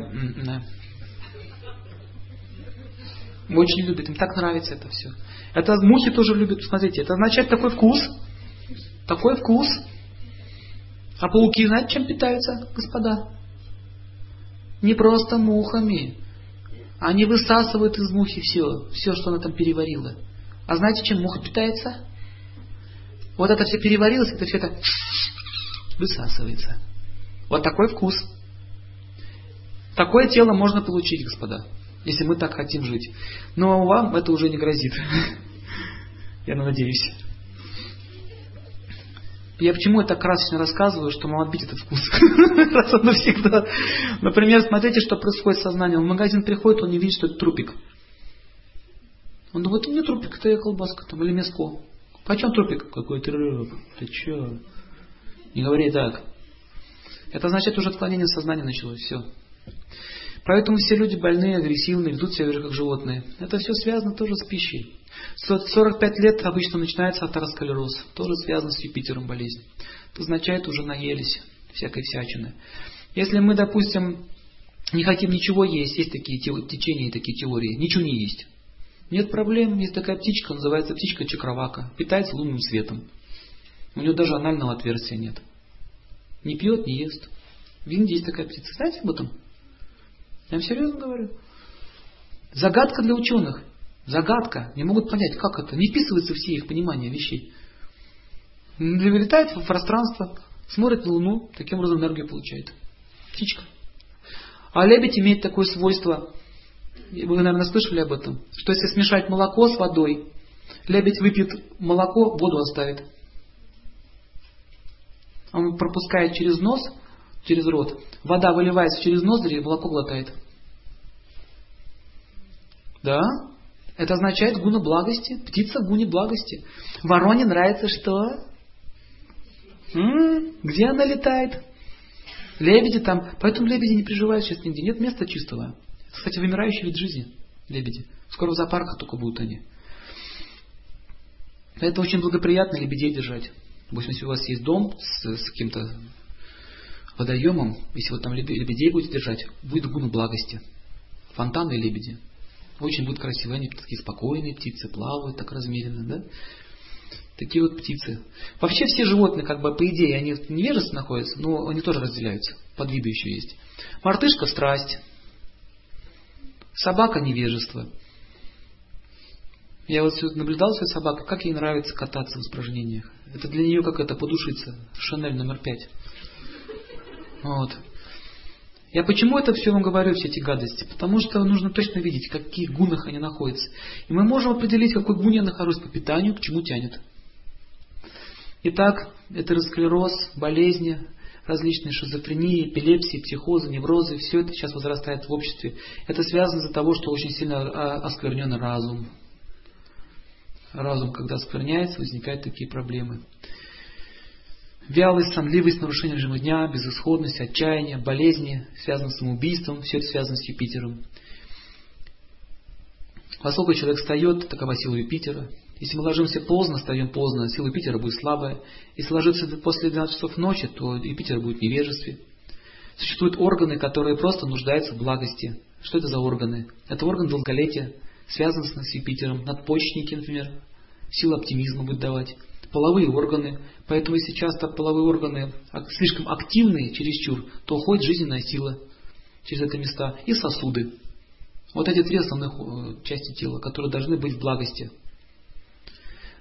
Очень любят, им так нравится это все. Это мухи тоже любят, смотрите, это означает такой вкус. Такой вкус. А пауки, знаете, чем питаются, господа? Не просто мухами. Они высасывают из мухи все, все, что она там переварила. А знаете, чем муха питается? Вот это все переварилось, это все это высасывается. Вот такой вкус. Такое тело можно получить, господа, если мы так хотим жить. Но вам это уже не грозит. Я надеюсь. Я почему это красочно рассказываю, что мол отбить этот вкус. Раз и навсегда. Например, смотрите, что происходит с сознанием. В магазин приходит, он не видит, что это трупик. Он думает, это не трупик, это я колбаска там, или мяско. Почем трупик? Какой труп? Ты че? Не говори так. Это значит, уже отклонение сознания началось. Все. Поэтому все люди больные, агрессивные, ведут себя уже как животные. Это все связано тоже с пищей. 45 лет обычно начинается атеросклероз, тоже связан с Юпитером болезнь. Это означает, уже наелись всякой всячины. Если мы, допустим, не хотим ничего есть, есть такие течения, такие теории, ничего не есть. Нет проблем, есть такая птичка, называется птичка чакравака, питается лунным светом. У нее даже анального отверстия нет. Не пьет, не ест. В Индии есть такая птица. Знаете об этом? Я вам серьезно говорю. Загадка для ученых. Загадка. Не могут понять, как это. Не вписывается все их понимание вещей. Вылетает в пространство, смотрит на Луну, таким образом энергию получает. Птичка. А лебедь имеет такое свойство, вы, наверное, слышали об этом, что если смешать молоко с водой, лебедь выпьет молоко, воду оставит. Он пропускает через нос, через рот. Вода выливается через ноздри, молоко глотает. Да? Это означает гуна благости. Птица гуни благости. Вороне нравится что? М-м, где она летает? Лебеди там. Поэтому лебеди не приживают сейчас нигде. Нет места чистого. Кстати, вымирающий вид жизни. Лебеди. Скоро в зоопарках только будут они. Это очень благоприятно лебедей держать. Допустим, если у вас есть дом с, с каким-то водоемом, если вы там лебедей будете держать, будет гуна благости. Фонтаны и лебеди. Очень будет красиво, они такие спокойные птицы, плавают так размеренно, да? Такие вот птицы. Вообще все животные, как бы по идее, они в невежестве находятся, но они тоже разделяются. Подвиды еще есть. Мартышка – страсть. Собака – невежество. Я вот наблюдал свою собаку, как ей нравится кататься в испражнениях. Это для нее как это подушиться. Шанель номер пять. Вот. Я почему это все вам говорю, все эти гадости? Потому что нужно точно видеть, в каких гунах они находятся. И мы можем определить, какой гун я нахожусь по питанию, к чему тянет. Итак, этеросклероз, болезни, различные шизофрении, эпилепсии, психозы, неврозы, все это сейчас возрастает в обществе. Это связано из-за того, что очень сильно а, осквернен разум. Разум, когда оскверняется, возникают такие проблемы. Вялость, сонливость, нарушение режима дня, безысходность, отчаяние, болезни, связанные с самоубийством, все это связано с Юпитером. Поскольку человек встает, такова сила Юпитера. Если мы ложимся поздно, встаем поздно, сила Юпитера будет слабая. Если ложиться после 12 часов ночи, то Юпитер будет в невежестве. Существуют органы, которые просто нуждаются в благости. Что это за органы? Это орган долголетия, связан с Юпитером. Надпочечники, например, сила оптимизма будет давать половые органы. Поэтому если часто половые органы слишком активные, чересчур, то уходит жизненная сила через это места и сосуды. Вот эти три основных э, части тела, которые должны быть в благости.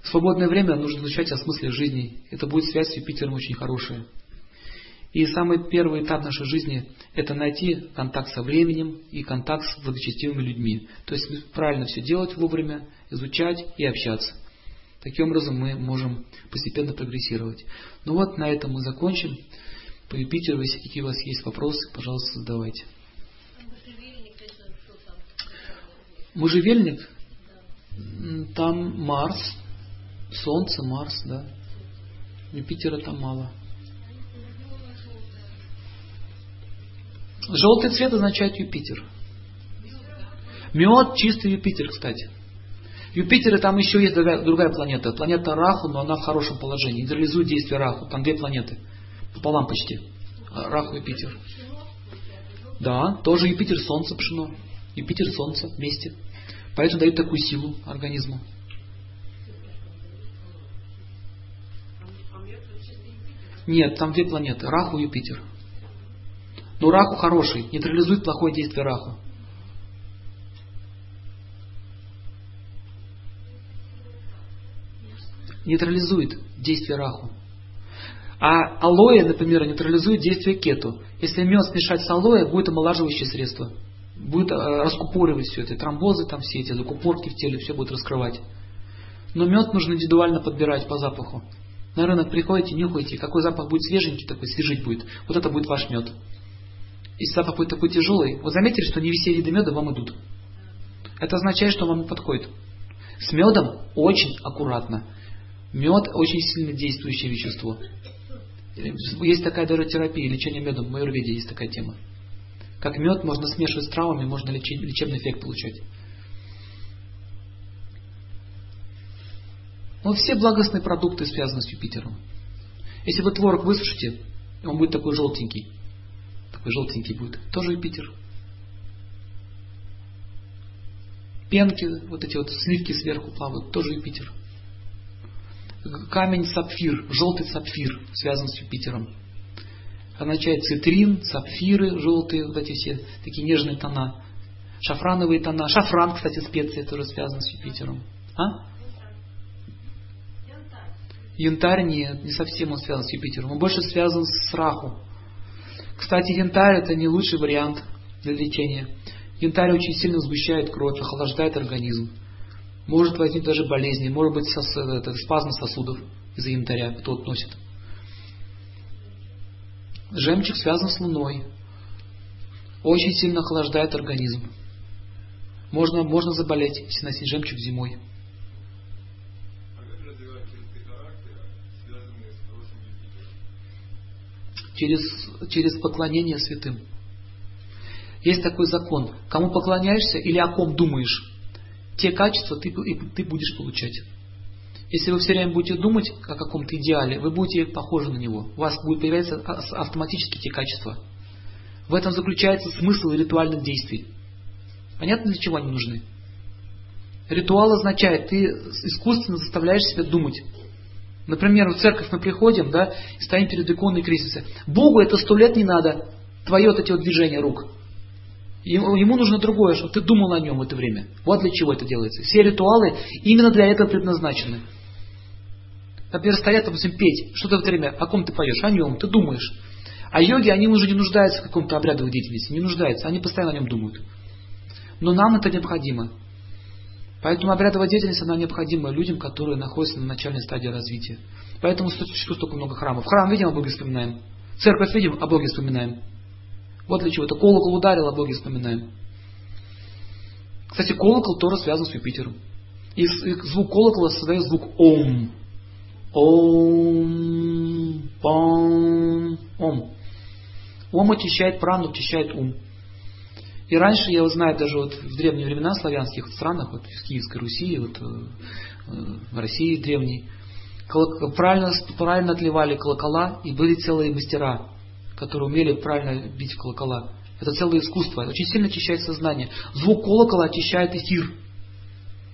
В свободное время нужно изучать о смысле жизни. Это будет связь с Юпитером очень хорошая. И самый первый этап нашей жизни – это найти контакт со временем и контакт с благочестивыми людьми. То есть правильно все делать вовремя, изучать и общаться. Таким образом мы можем постепенно прогрессировать. Ну вот, на этом мы закончим. По Юпитеру, если какие у вас есть вопросы, пожалуйста, задавайте. Можжевельник, там Марс, Солнце, Марс, да. Юпитера там мало. Желтый цвет означает Юпитер. Мед чистый Юпитер, кстати. Юпитер и там еще есть другая, другая планета. Планета Раху, но она в хорошем положении. Нейтрализует действие Раху. Там две планеты. Пополам почти. Раху и Юпитер. Да, тоже Юпитер, Солнце, пшено. Юпитер, Солнце вместе. Поэтому дает такую силу организму. Нет, там две планеты. Раху и Юпитер. Но Раху хороший, нейтрализует плохое действие Раху. Нейтрализует действие Раху. А алоэ, например, нейтрализует действие кету. Если мед смешать с алоэ, будет омолаживающее средство. Будет э, раскупоривать все это. Тромбозы там все эти, закупорки в теле, все будет раскрывать. Но мед нужно индивидуально подбирать по запаху. На рынок приходите, нюхаете, какой запах будет свеженький, такой свежить будет. Вот это будет ваш мед. Если запах будет такой тяжелый, вы заметили, что не все виды меда вам идут. Это означает, что вам не подходит. С медом очень аккуратно. Мед очень сильно действующее вещество. Есть такая даже терапия, лечение медом, в Майорведе есть такая тема. Как мед можно смешивать с травами, можно лечебный эффект получать. Но все благостные продукты связаны с Юпитером. Если вы творог высушите, он будет такой желтенький. Такой желтенький будет. Тоже Юпитер. Пенки, вот эти вот сливки сверху плавают, тоже Юпитер камень сапфир, желтый сапфир, связан с Юпитером. Означает цитрин, сапфиры желтые, вот эти все такие нежные тона. Шафрановые тона. Шафран, кстати, специя тоже связан с Юпитером. А? Янтарь нет, не совсем он связан с Юпитером. Он больше связан с Раху. Кстати, янтарь это не лучший вариант для лечения. Янтарь очень сильно сгущает кровь, охлаждает организм. Может возникнуть даже болезни, может быть сос, это, спазм сосудов из-за янтаря, кто носит. Жемчуг связан с луной. Очень сильно охлаждает организм. Можно, можно заболеть, если носить жемчуг зимой. Через, через поклонение святым. Есть такой закон. Кому поклоняешься или о ком думаешь, те качества ты, ты будешь получать. Если вы все время будете думать о каком-то идеале, вы будете похожи на него. У вас будут появляться автоматически те качества. В этом заключается смысл ритуальных действий. Понятно, для чего они нужны? Ритуал означает, ты искусственно заставляешь себя думать. Например, в церковь мы приходим, да, и стоим перед иконой Христа. Богу это сто лет не надо. Твое вот эти вот движения рук. Ему, ему нужно другое, чтобы ты думал о нем в это время. Вот для чего это делается. Все ритуалы именно для этого предназначены. Например, стоят, допустим, петь. Что ты в это время? О ком ты поешь? О нем. Ты думаешь. А йоги, они уже не нуждаются в каком-то обрядовой деятельности. Не нуждаются. Они постоянно о нем думают. Но нам это необходимо. Поэтому обрядовая деятельность, она необходима людям, которые находятся на начальной стадии развития. Поэтому существует столько много храмов. Храм видим, о Боге вспоминаем. Церковь видим, о Боге вспоминаем. Вот для чего. Это колокол ударил, о Боге вспоминаем. Кстати, колокол тоже связан с Юпитером. И звук колокола создает звук Ом. Ом. Пам. Ом. Ом очищает прану, очищает ум. И раньше, я знаю, даже вот в древние времена славянских странах, вот в Киевской Руси, вот э, в России древней, правильно, правильно отливали колокола, и были целые мастера которые умели правильно бить в колокола. Это целое искусство. Очень сильно очищает сознание. Звук колокола очищает эфир.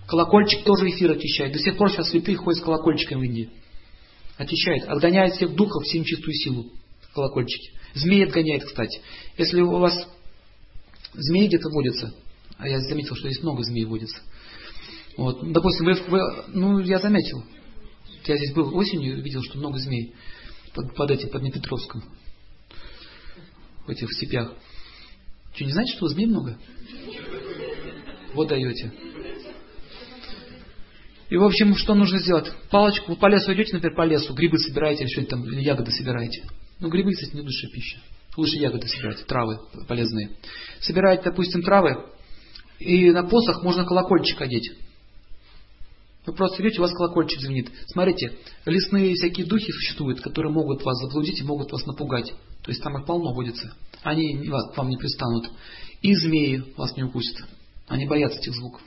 Колокольчик тоже эфир очищает. До сих пор сейчас святые ходят с колокольчиком в Индии. Очищает. Отгоняет всех духов, всем чистую силу. Колокольчики. Змеи отгоняет, кстати. Если у вас змеи где-то водятся, а я заметил, что здесь много змей водится. Вот. Допустим, вы, вы, ну, я заметил. Я здесь был осенью, видел, что много змей под, под этим, под Непетровском в этих степях. Что, не знаете, что змей много? Вот даете. И, в общем, что нужно сделать? Палочку, вы по лесу идете, например, по лесу, грибы собираете, или что-нибудь там, или ягоды собираете. Ну, грибы, кстати, не лучшая пища. Лучше ягоды собирать, травы полезные. Собираете, допустим, травы, И на посох можно колокольчик одеть. Вы просто идете, у вас колокольчик звенит. Смотрите, лесные всякие духи существуют, которые могут вас заблудить и могут вас напугать. То есть там их полно водится. Они вам не пристанут. И змеи вас не укусят. Они боятся этих звуков.